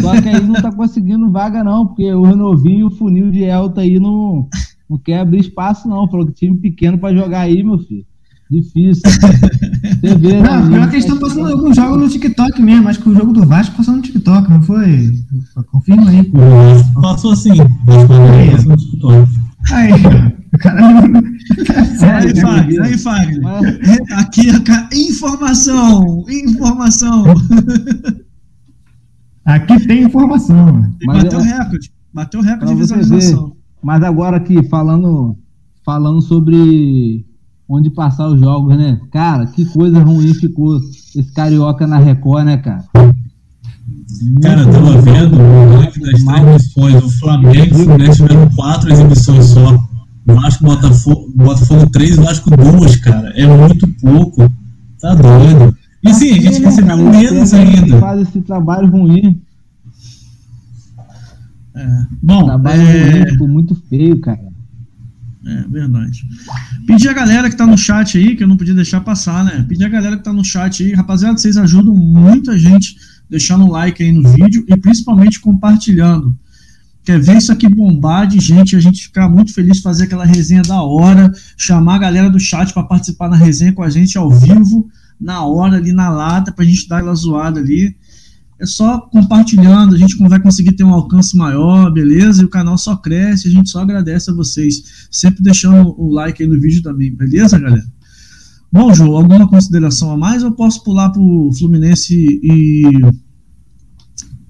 Só que aí não tá conseguindo vaga, não, porque o Renovinho e o funil de Elta aí não, não quer abrir espaço, não. Falou que time pequeno para jogar aí, meu filho. Difícil. *laughs* Você vê, né? não, pior que eles estão passando alguns jogos no TikTok mesmo. Acho que o jogo do Vasco passou no TikTok, não foi? Confirma aí. Passou assim. Passou no TikTok. Aí, o cara Aí, Fagner, aí, Fagner. Aqui, informação, informação. *laughs* Aqui tem informação. Mas bateu é, recorde, bateu recorde de visualização. Mas agora aqui, falando, falando sobre onde passar os jogos, né? Cara, que coisa ruim ficou esse carioca na Record, né, cara? Cara, eu tava vendo o live das transmissões. O Flamengo e o Fluminense tiveram quatro exibições só. O Vasco Botafogo, Botafogo três, o Vasco duas, cara. É muito pouco. Tá doido. E sim, a gente recebeu menos ainda. Faz esse trabalho ruim. É. Bom, trabalho é... ruim, ficou muito feio, cara. É verdade. Pedir a galera que tá no chat aí, que eu não podia deixar passar, né? Pedir a galera que tá no chat aí, rapaziada, vocês ajudam muita gente deixando um like aí no vídeo e principalmente compartilhando. Quer ver isso aqui bombar de gente, a gente ficar muito feliz fazer aquela resenha da hora, chamar a galera do chat para participar na resenha com a gente ao vivo, na hora ali na lata, pra gente dar aquela zoada ali é só compartilhando, a gente vai conseguir ter um alcance maior, beleza? E o canal só cresce, a gente só agradece a vocês. Sempre deixando o like aí no vídeo também, beleza, galera? Bom, João, alguma consideração a mais ou posso pular para o Fluminense e.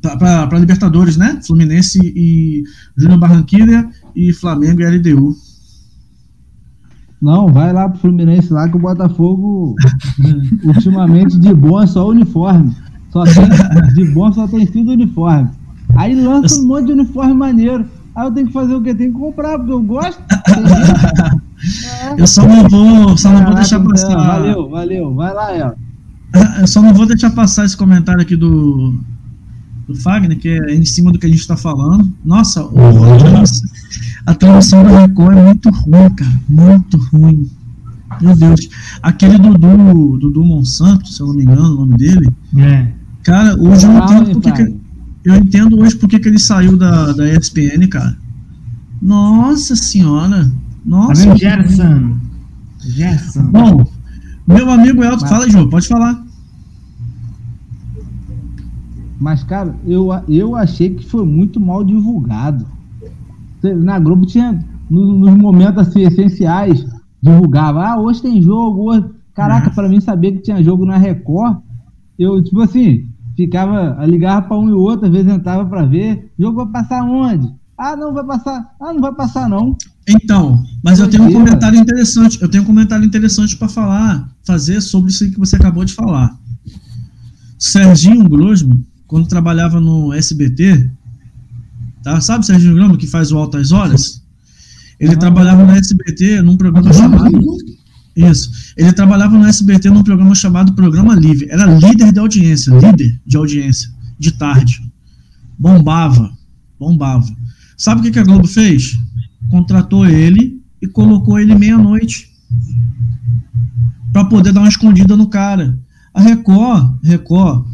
para Libertadores, né? Fluminense e Júnior Barranquilla e Flamengo e LDU. Não, vai lá pro Fluminense lá que o Botafogo *laughs* ultimamente de bom é só uniforme. Só tem, de bom só tem sido uniforme. Aí lança um monte de uniforme maneiro. Aí eu tenho que fazer o quê? Tenho que comprar, porque eu gosto. É. *laughs* Eu só não vou, só não vou deixar passar. Valeu, valeu. Vai lá, El. Eu só não vou deixar passar esse comentário aqui do, do Fagner, que é em cima do que a gente está falando. Nossa, o, a transmissão da Record é muito ruim, cara. Muito ruim. Meu Deus. Aquele Dudu, Dudu Monsanto, se eu não me engano o nome dele. É. Cara, hoje eu não entendo porque que, eu entendo hoje porque que ele saiu da, da ESPN, cara. Nossa senhora. Nossa. Tá Gerson. Gerson. Bom, meu amigo Elton, fala, João, pode falar. Mas, cara, eu, eu achei que foi muito mal divulgado. Na Globo tinha, nos momentos assim, essenciais, divulgava, ah, hoje tem jogo, hoje... Caraca, para mim saber que tinha jogo na Record, eu, tipo assim, ficava, ligava para um e outro, às vezes entrava para ver, jogo vai passar onde? Ah, não vai passar. Ah, não vai passar não. Então, mas eu tenho um comentário interessante, eu tenho um comentário interessante para falar, fazer sobre isso que você acabou de falar. Serginho Grosman, quando trabalhava no SBT, tá? Sabe o Serginho Grosman que faz o Altas Horas? Ele ah, trabalhava no SBT num programa chamado isso. Ele trabalhava no SBT num programa chamado Programa Livre. Era líder de audiência, líder de audiência, de tarde. Bombava, bombava. Sabe o que, que a Globo fez? Contratou ele e colocou ele meia-noite para poder dar uma escondida no cara. A Record, Record,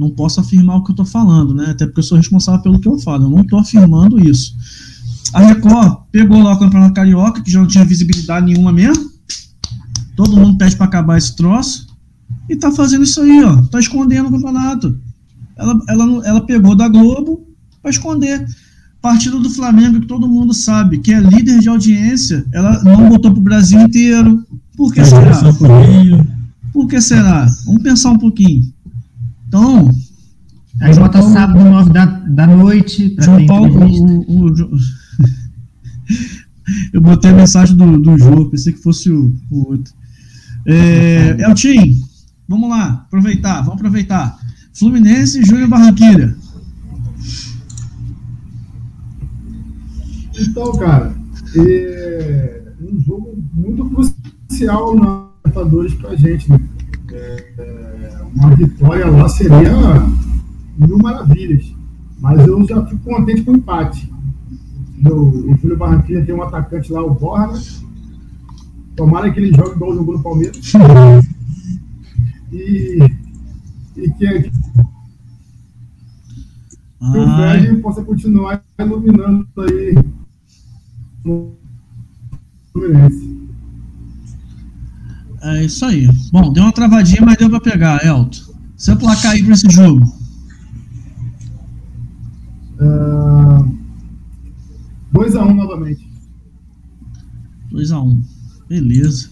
não posso afirmar o que eu tô falando, né? Até porque eu sou responsável pelo que eu falo. Eu não tô afirmando isso. A Record pegou lá o Campeonato Carioca, que já não tinha visibilidade nenhuma mesmo Todo mundo pede para acabar esse troço e tá fazendo isso aí, ó. Tá escondendo o campeonato. Ela, ela, ela pegou da Globo para esconder. Partido do Flamengo, que todo mundo sabe que é líder de audiência, ela não botou pro Brasil inteiro. Por que será? Por que será? Vamos pensar um pouquinho. Então. Aí bota Paulo, sábado, nove da, da noite. João Paulo. O, o, o, *laughs* eu botei a mensagem do, do João, pensei que fosse o, o outro. É, Eltim, vamos lá, aproveitar, vamos aproveitar. Fluminense e Júnior Barranquilla. Então, cara, é um jogo muito crucial na Libertadores pra gente, né? É, uma vitória lá seria mil maravilhas. Mas eu já fico contente com o empate. O, o Júlio Barranquilla tem um atacante lá, o Borra, né? Tomara que ele jogue igual jogou no Palmeiras. *laughs* e, e que, que o Fred possa continuar iluminando aí no Fluminense. É isso aí. Bom, deu uma travadinha, mas deu para pegar, Elton. Seu placar aí para esse jogo? Uh, 2x1 um novamente. 2x1. Um. Beleza.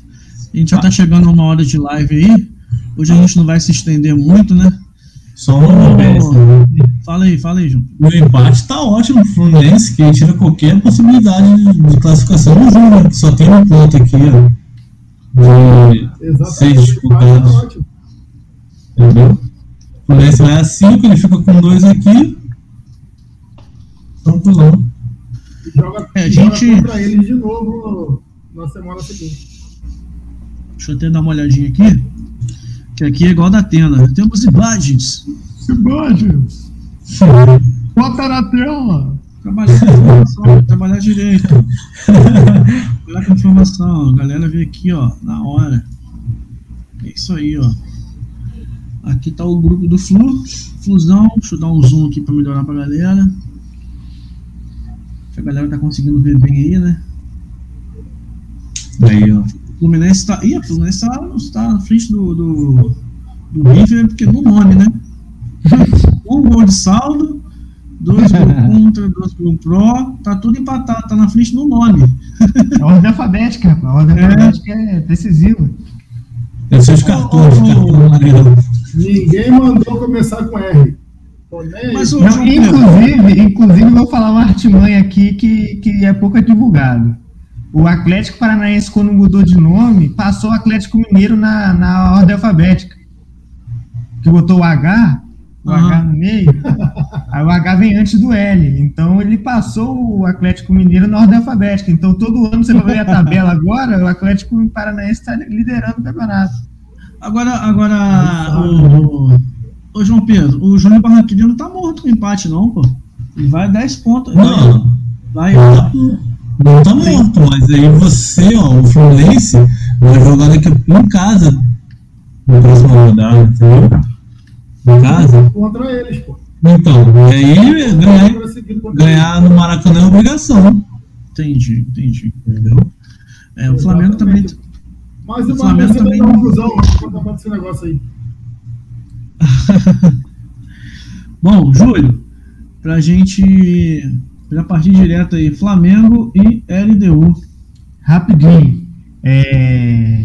A gente já tá chegando a uma hora de live aí. Hoje a gente não vai se estender muito, né? Só uma vez. Né? Fala aí, fala aí, João. O empate tá ótimo pro Fluminense, que tira qualquer possibilidade de classificação no jogo. Né? Só tem um ponto aqui, ó. De Exatamente. seis disputados. Entendeu? O Fluminense vai a 5, ele fica com dois aqui. Tranquilão. E joga, é, a gente... joga contra eles de novo na semana seguinte. Deixa eu até dar uma olhadinha aqui. Que aqui é igual da Atena. Temos imagens. Imagens. Bota na tela. Trabalhar com informação, trabalhar direito. Trabalhar com informação. A galera vê aqui, ó, na hora. É isso aí, ó. Aqui tá o grupo do Flu. Flusão. Deixa eu dar um zoom aqui para melhorar pra galera. a galera tá conseguindo ver bem aí, né? Aí, ó. O Fluminense está. Ih, o Fluminense está tá na frente do, do, do River, porque no nome, né? *laughs* um gol de saldo, dois gols *laughs* contra, dois gols pro, tá tudo empatado, tá na frente no nome. É ordem alfabética, a ordem é. alfabética é decisiva. Tem seus cartões. Ninguém mandou começar com R. Mas o Não, inclusive, inclusive, vou falar uma artimanha aqui que, que é pouco divulgado. O Atlético Paranaense, quando mudou de nome, passou o Atlético Mineiro na, na ordem alfabética. Que botou o H, o Aham. H no meio, *laughs* aí o H vem antes do L. Então ele passou o Atlético Mineiro na ordem alfabética. Então todo ano você vai ver a tabela agora, o Atlético Paranaense está liderando o campeonato. agora, agora o, o, o João Pedro, o Júnior Barranquilla não tá morto com empate, não, pô. Ele vai 10 pontos. Não, Vai, não tá morto, mas aí você, ó, o Fluminense, vai jogar daqui em casa na próxima rodada, entendeu? Em casa. Contra eles, pô. Então, e aí ganhar, Contra seguido contra ganhar no Maracanã é obrigação, entendi, entendi. entendeu? É, o Flamengo também. Mas O o Flamengo também não- confusão quando tá esse negócio aí. *laughs* Bom, Júlio, pra gente já partir direto aí, Flamengo e LDU. Rapidinho. É,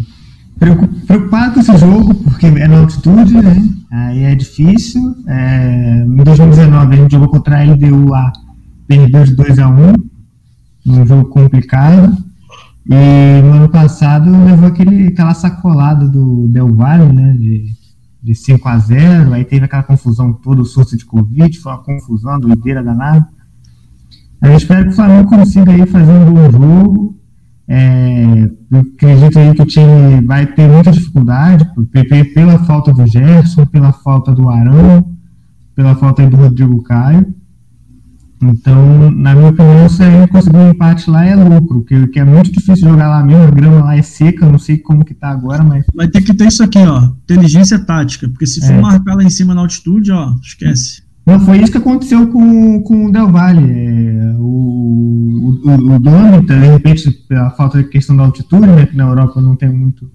preocu- Preocupado com esse jogo, porque é na altitude, né? Aí é difícil. É, Em 2019 a gente jogou contra a LDU lá, perdeu de 2 a 1 num jogo complicado. E no ano passado levou aquele, aquela sacolada do Del Valle, né? De, de 5 a 0 aí teve aquela confusão toda, o surto de Covid, foi uma confusão, doideira danada. Eu espero que o Flamengo consiga aí fazer um bom jogo. É, eu acredito aí que o time vai ter muita dificuldade pela falta do Gerson, pela falta do Arão, pela falta do Rodrigo Caio. Então, na minha opinião, se gente conseguir um empate lá é lucro, que, que é muito difícil jogar lá mesmo, a grama lá é seca, não sei como que tá agora, mas Vai ter que ter isso aqui, ó. Inteligência tática. Porque se for É. marcar lá em cima na altitude, ó, esquece. Não, foi isso que aconteceu com, com o Del Valle. É, o, o, o dono, de repente, pela falta de questão da altitude, né, que na Europa não tem muito,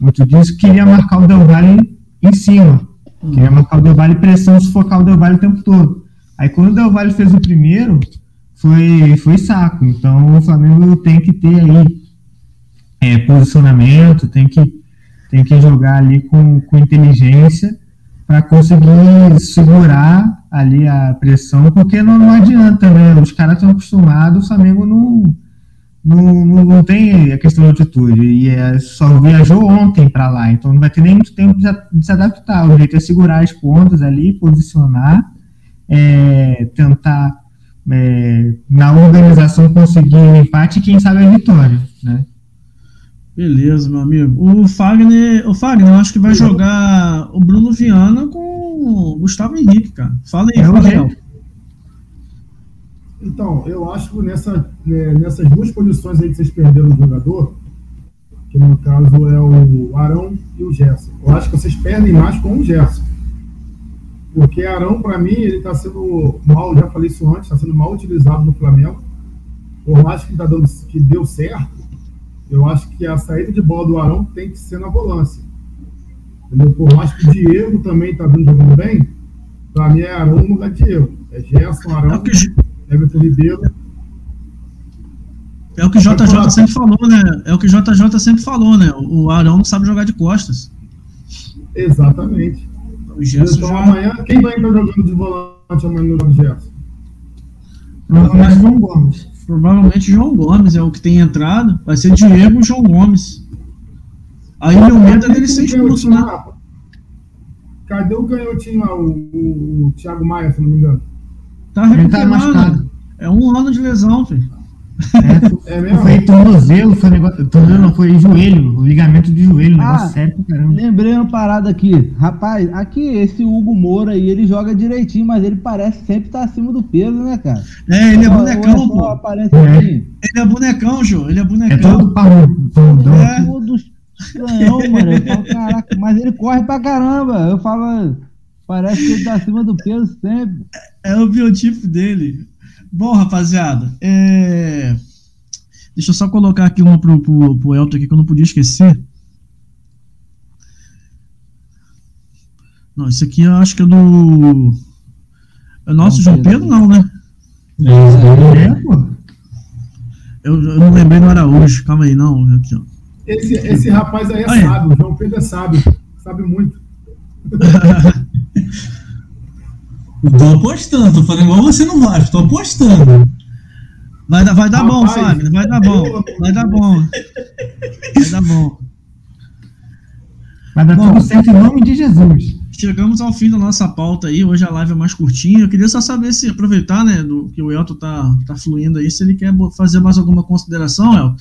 muito disso, queria marcar o Del Valle em cima. Queria marcar o Del Valle pressão, sufocar o Del Valle o tempo todo. Aí quando o Del Valle fez o primeiro, foi, foi saco. Então o Flamengo tem que ter aí é, posicionamento, tem que, tem que jogar ali com, com inteligência para conseguir segurar ali a pressão, porque não, não adianta, né? Os caras estão acostumados, o Flamengo não, não, não, tem a questão de altitude, e é, só viajou ontem para lá, então não vai ter nem muito tempo de, de se adaptar. O jeito é segurar as pontas ali, posicionar, é, tentar é, na organização conseguir um empate e quem sabe a vitória, né? Beleza, meu amigo. O Fagner, o Fagner, eu acho que vai jogar o Bruno Viana com o Gustavo Henrique, cara. Fala aí, jeito. Então, eu acho que nessa, né, nessas duas posições aí que vocês perderam o jogador, que no caso é o Arão e o Gerson, eu acho que vocês perdem mais com o Gerson. Porque Arão, para mim, ele está sendo mal, já falei isso antes, está sendo mal utilizado no Flamengo. Por mais que, tá dando, que deu certo, eu acho que a saída de bola do Arão tem que ser na volância. Entendeu? Por mais que o Diego também está vindo jogando bem, para mim é Arão no lugar de Diego. É Gerson, É Arão, o que, Everton Ribeiro. é o que o JJ sempre falou, né? É o que o JJ sempre falou, né? O Arão não sabe jogar de costas. Exatamente. O Gerson Então já. amanhã, quem vai estar jogando de volante amanhã no Gerson? Provavelmente João Gomes. Provavelmente João Gomes é o que tem entrado. Vai ser Diego e João Gomes. Aí meu medo é dele ser expulso, né? Cadê o canhotinho lá, o, o, o Thiago Maia, se não me engano? Tá tá recuperado. machucado. É um ano de lesão, filho. É, É mesmo? Foi tornozelo, foi negócio. Tornozelo não, foi joelho, o ligamento de joelho, Ah. negócio sério pra caramba. Lembrei uma parada aqui. Rapaz, aqui esse Hugo Moura aí, ele joga direitinho, mas ele parece sempre estar acima do peso, né, cara? É, ele é bonecão, só pô. aparece É. assim? Ele é bonecão, Jô. Ele é É bonecão. todo parrudão. parrudão. É. Todo estranhão, mano. Eu falo, caraca, mas ele corre pra caramba. Eu falo, parece que ele tá acima do peso sempre. É o biotipo dele. Bom, rapaziada, é... deixa eu só colocar aqui uma pro, pro, pro Elton aqui que eu não podia esquecer. Não, isso aqui eu acho que é do. É nosso João João Pedro, não, né? É. É, pô. Eu, eu não lembrei no Araújo. Calma aí, não. Aqui, ó. Esse, esse rapaz aí é Aí. sábio, João Pedro é sábio, sabe muito. *laughs* Eu tô apostando, tô falando igual você no Vasco, tô apostando. Vai dar, vai dar bom, Rapaz, Fagner, vai dar bom, vai dar bom. Vai dar bom. Vai dar Bom. tudo certo em nome de Jesus. Chegamos ao fim da nossa pauta aí. Hoje a live é mais curtinha. Eu queria só saber se aproveitar, né, do que o Elton tá, tá fluindo aí, se ele quer fazer mais alguma consideração, Elton.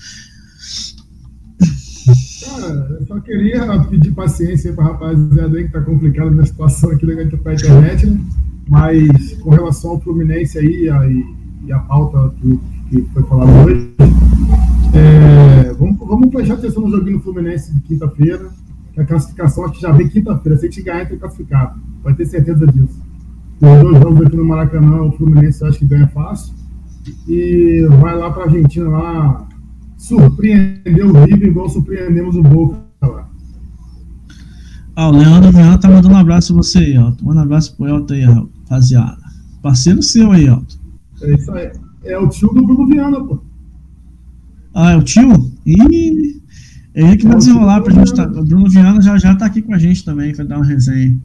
Cara, eu só queria pedir paciência aí pra rapaziada aí que tá complicada na situação aqui da pra internet, né? Mas com relação ao Fluminense aí a, e, a pauta que, que foi falada hoje, é, vamos, vamos prestar atenção no joguinho do Fluminense de quinta-feira, a classificação acho que já vem quinta-feira. Se a gente ganhar, entra classificado. Vai ter certeza disso. Os dois jogos aqui no Maracanã, o Fluminense acho que ganha fácil. E vai lá pra Argentina lá surpreender o River igual surpreendemos o Boca lá. Ah, o Leandro Viana tá mandando um abraço pra você aí, Elton. Manda um abraço pro Elton aí, rapaziada. Parceiro seu aí, Elton. É isso aí. É o tio do Bruno Viana, pô. Ah, é o tio? Ih, é ele que vai desenrolar pra gente. Tá... O Bruno Viana já já tá aqui com a gente também, vai dar uma resenha.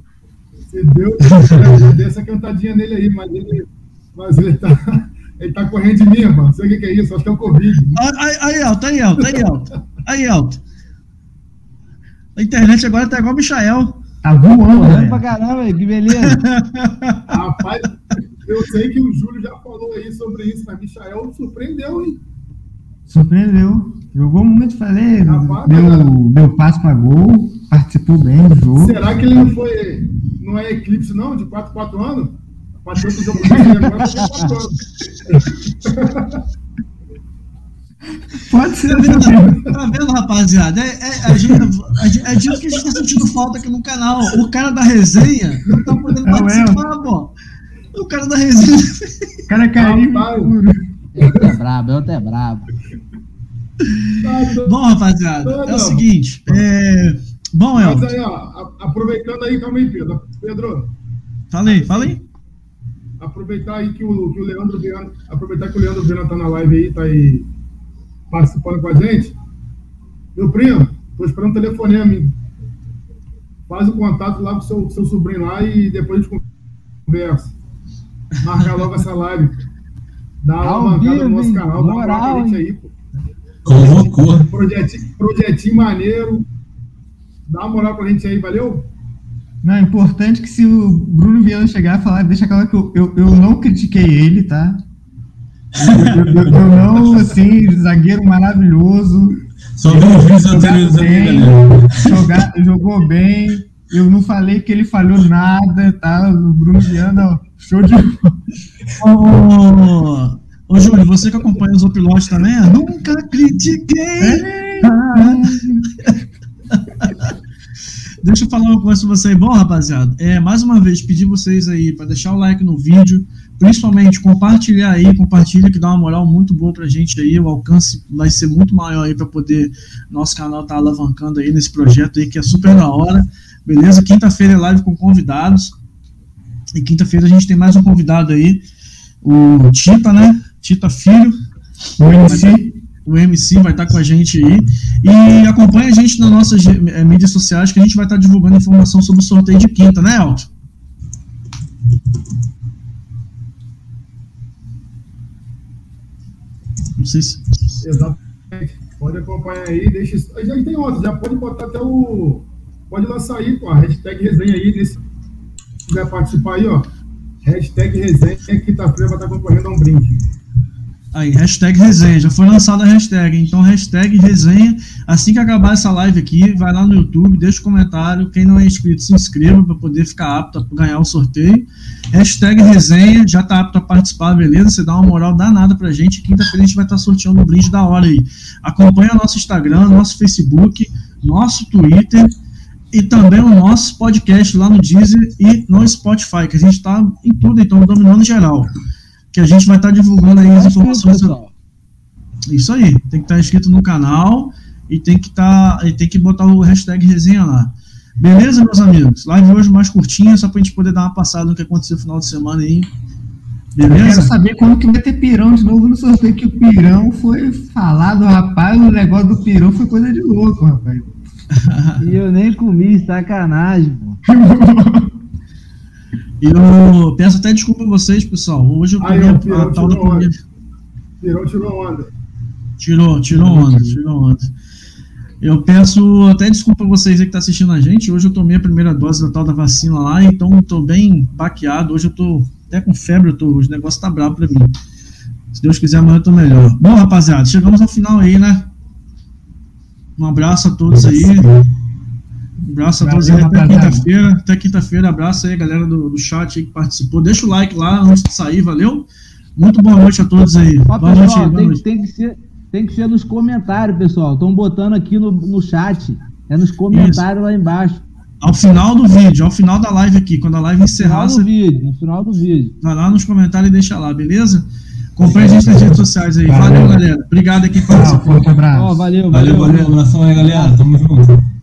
Se Deus quiser, eu dei essa cantadinha nele aí, mas ele, mas ele tá. Ele tá correndo de mim, mano. Não sei o que, que é isso, acho que é o Covid. Ah, Aí, aí, Elton, aí, Elton, aí, Elton. Aí, Elton. A internet agora tá igual o Michael. Tá voando, Correndo pra velho. caramba, que beleza. *laughs* Rapaz, eu sei que o Júlio já falou aí sobre isso, mas Michael surpreendeu, hein? Surpreendeu. Jogou muito, falei. Rapaz, Deu, deu passo pra gol, participou bem do jogo. Será que ele não foi. Não é eclipse, não? De 4 4 anos? Passou pro jogo dele, agora tem 4 anos. *laughs* Pode ser Tá vendo, também. tá vendo, rapaziada? É, é, a gente, é disso que a gente tá sentindo falta aqui no canal. O cara da resenha não tá podendo É o participar, pô. O cara da resenha. O cara caiu. Rapaz. Elton é brabo, Elton é brabo. Tá, Bom, rapaziada, é o seguinte. É... Bom, Mas Elton, aí, ó, aproveitando aí, calma aí, Pedro. Pedro, fala aí, fala aí. aproveitar aí que o, que o Leandro Viana, aproveitar que o Leandro Viana tá na live aí, tá aí participando com a gente. Meu primo, tô esperando o telefonema, hein? Faz o contato lá com o seu, seu sobrinho lá e depois a gente conversa. Marcar logo essa live. Dá uma vivo, no nosso hein? canal, dá uma moral Moral, pra gente aí, pô. Convocou. Projetinho, projetinho maneiro. Dá uma moral pra gente aí, valeu? Não, é importante que se o Bruno Viana chegar e falar, deixa claro que eu, eu, eu não critiquei ele, tá? Eu, eu- eu não, assim, zagueiro maravilhoso, Só vi os vídeos anteriores bem, jogar, jogou bem, eu não falei que ele falhou nada, tá? O Bruno Viana, show de Ô, ô Júlio, você que acompanha os Opilotes também, nunca critiquei. Deixa eu falar uma coisa pra você. Bom, rapaziada, é, mais uma vez, pedir vocês aí para deixar o like no vídeo, principalmente compartilhar aí, compartilha que dá uma moral muito boa pra gente aí, o alcance vai ser muito maior aí para poder nosso canal tá alavancando aí nesse projeto aí que é super da hora. Beleza? Quinta-feira é live com convidados. E quinta-feira a gente tem mais um convidado aí, o Tita, né? Tita Filho, O MC. o MC vai estar com a gente aí. E acompanha a gente nas nossas eh, mídias sociais que a gente vai estar divulgando informação sobre o sorteio de quinta, né, Elton? Não sei se. Exatamente. Pode acompanhar aí, deixa. Já tem outros, já pode botar até o. Pode lançar aí, pô, a hashtag resenha aí, nesse. Se quiser participar aí, ó. Hashtag resenha, quinta-feira vai estar concorrendo a um brinde. Aí, hashtag resenha. Já foi lançada a hashtag. Então, hashtag resenha. Assim que acabar essa live aqui, vai lá no YouTube, deixa o comentário. Quem não é inscrito, se inscreva para poder ficar apto a ganhar o sorteio. Hashtag resenha. Já tá apto a participar, beleza? Você dá uma moral danada pra gente. Quinta-feira a gente vai estar sorteando um brinde da hora aí. Acompanha nosso Instagram, nosso Facebook, nosso Twitter e também o nosso podcast lá no Deezer e no Spotify, que a gente está em tudo, então, dominando geral. Que a gente vai estar divulgando aí as informações. Isso aí, tem que estar inscrito no canal e tem que tá, e tem que botar o hashtag resenha lá. Beleza, meus amigos? Live hoje mais curtinha, só pra gente poder dar uma passada no que aconteceu no final de semana aí. Eu quero Beleza? saber quando que vai ter pirão de novo no sorteio, que o pirão foi falado, rapaz, o negócio do pirão foi coisa de louco, rapaz. *laughs* E eu nem comi, sacanagem, pô. *laughs* Eu peço até desculpa a vocês, pessoal. Hoje eu comi ó, a, Pirão a tal da tirou comida. Tirou, tirou onda. Tirou, tirou onda, tirou onda. Eu peço até desculpa a vocês aí que estão assistindo a gente. Hoje eu tomei a primeira dose da tal da vacina lá, então eu tô bem baqueado. Hoje eu tô até com febre, eu tô, o negócio tá bravo pra mim. Se Deus quiser, amanhã eu tô melhor. Bom, rapaziada, chegamos ao final aí, né? Um abraço a todos aí. Um abraço a todos aí. Valeu, Até quinta-feira. Até quinta-feira. Abraço aí, galera do, do chat aí que participou. Deixa o like lá antes de sair, valeu? Muito boa noite a todos aí. Ó, boa noite, pessoal, boa tem, noite. tem que ser, tem que ser nos comentários, pessoal. Estão botando aqui no, no chat. É nos comentários lá embaixo. Ao final do vídeo, ao final da live aqui, quando a live No encerrar, final do você vídeo, no final do vídeo. vai lá nos comentários e deixa lá, beleza? Acompanhe a gente nas redes sociais aí. Valeu. Valeu, galera. Obrigado aqui por participar. forte abraço. Ó, valeu, Valeu, valeu, abração aí, galera. Tamo junto.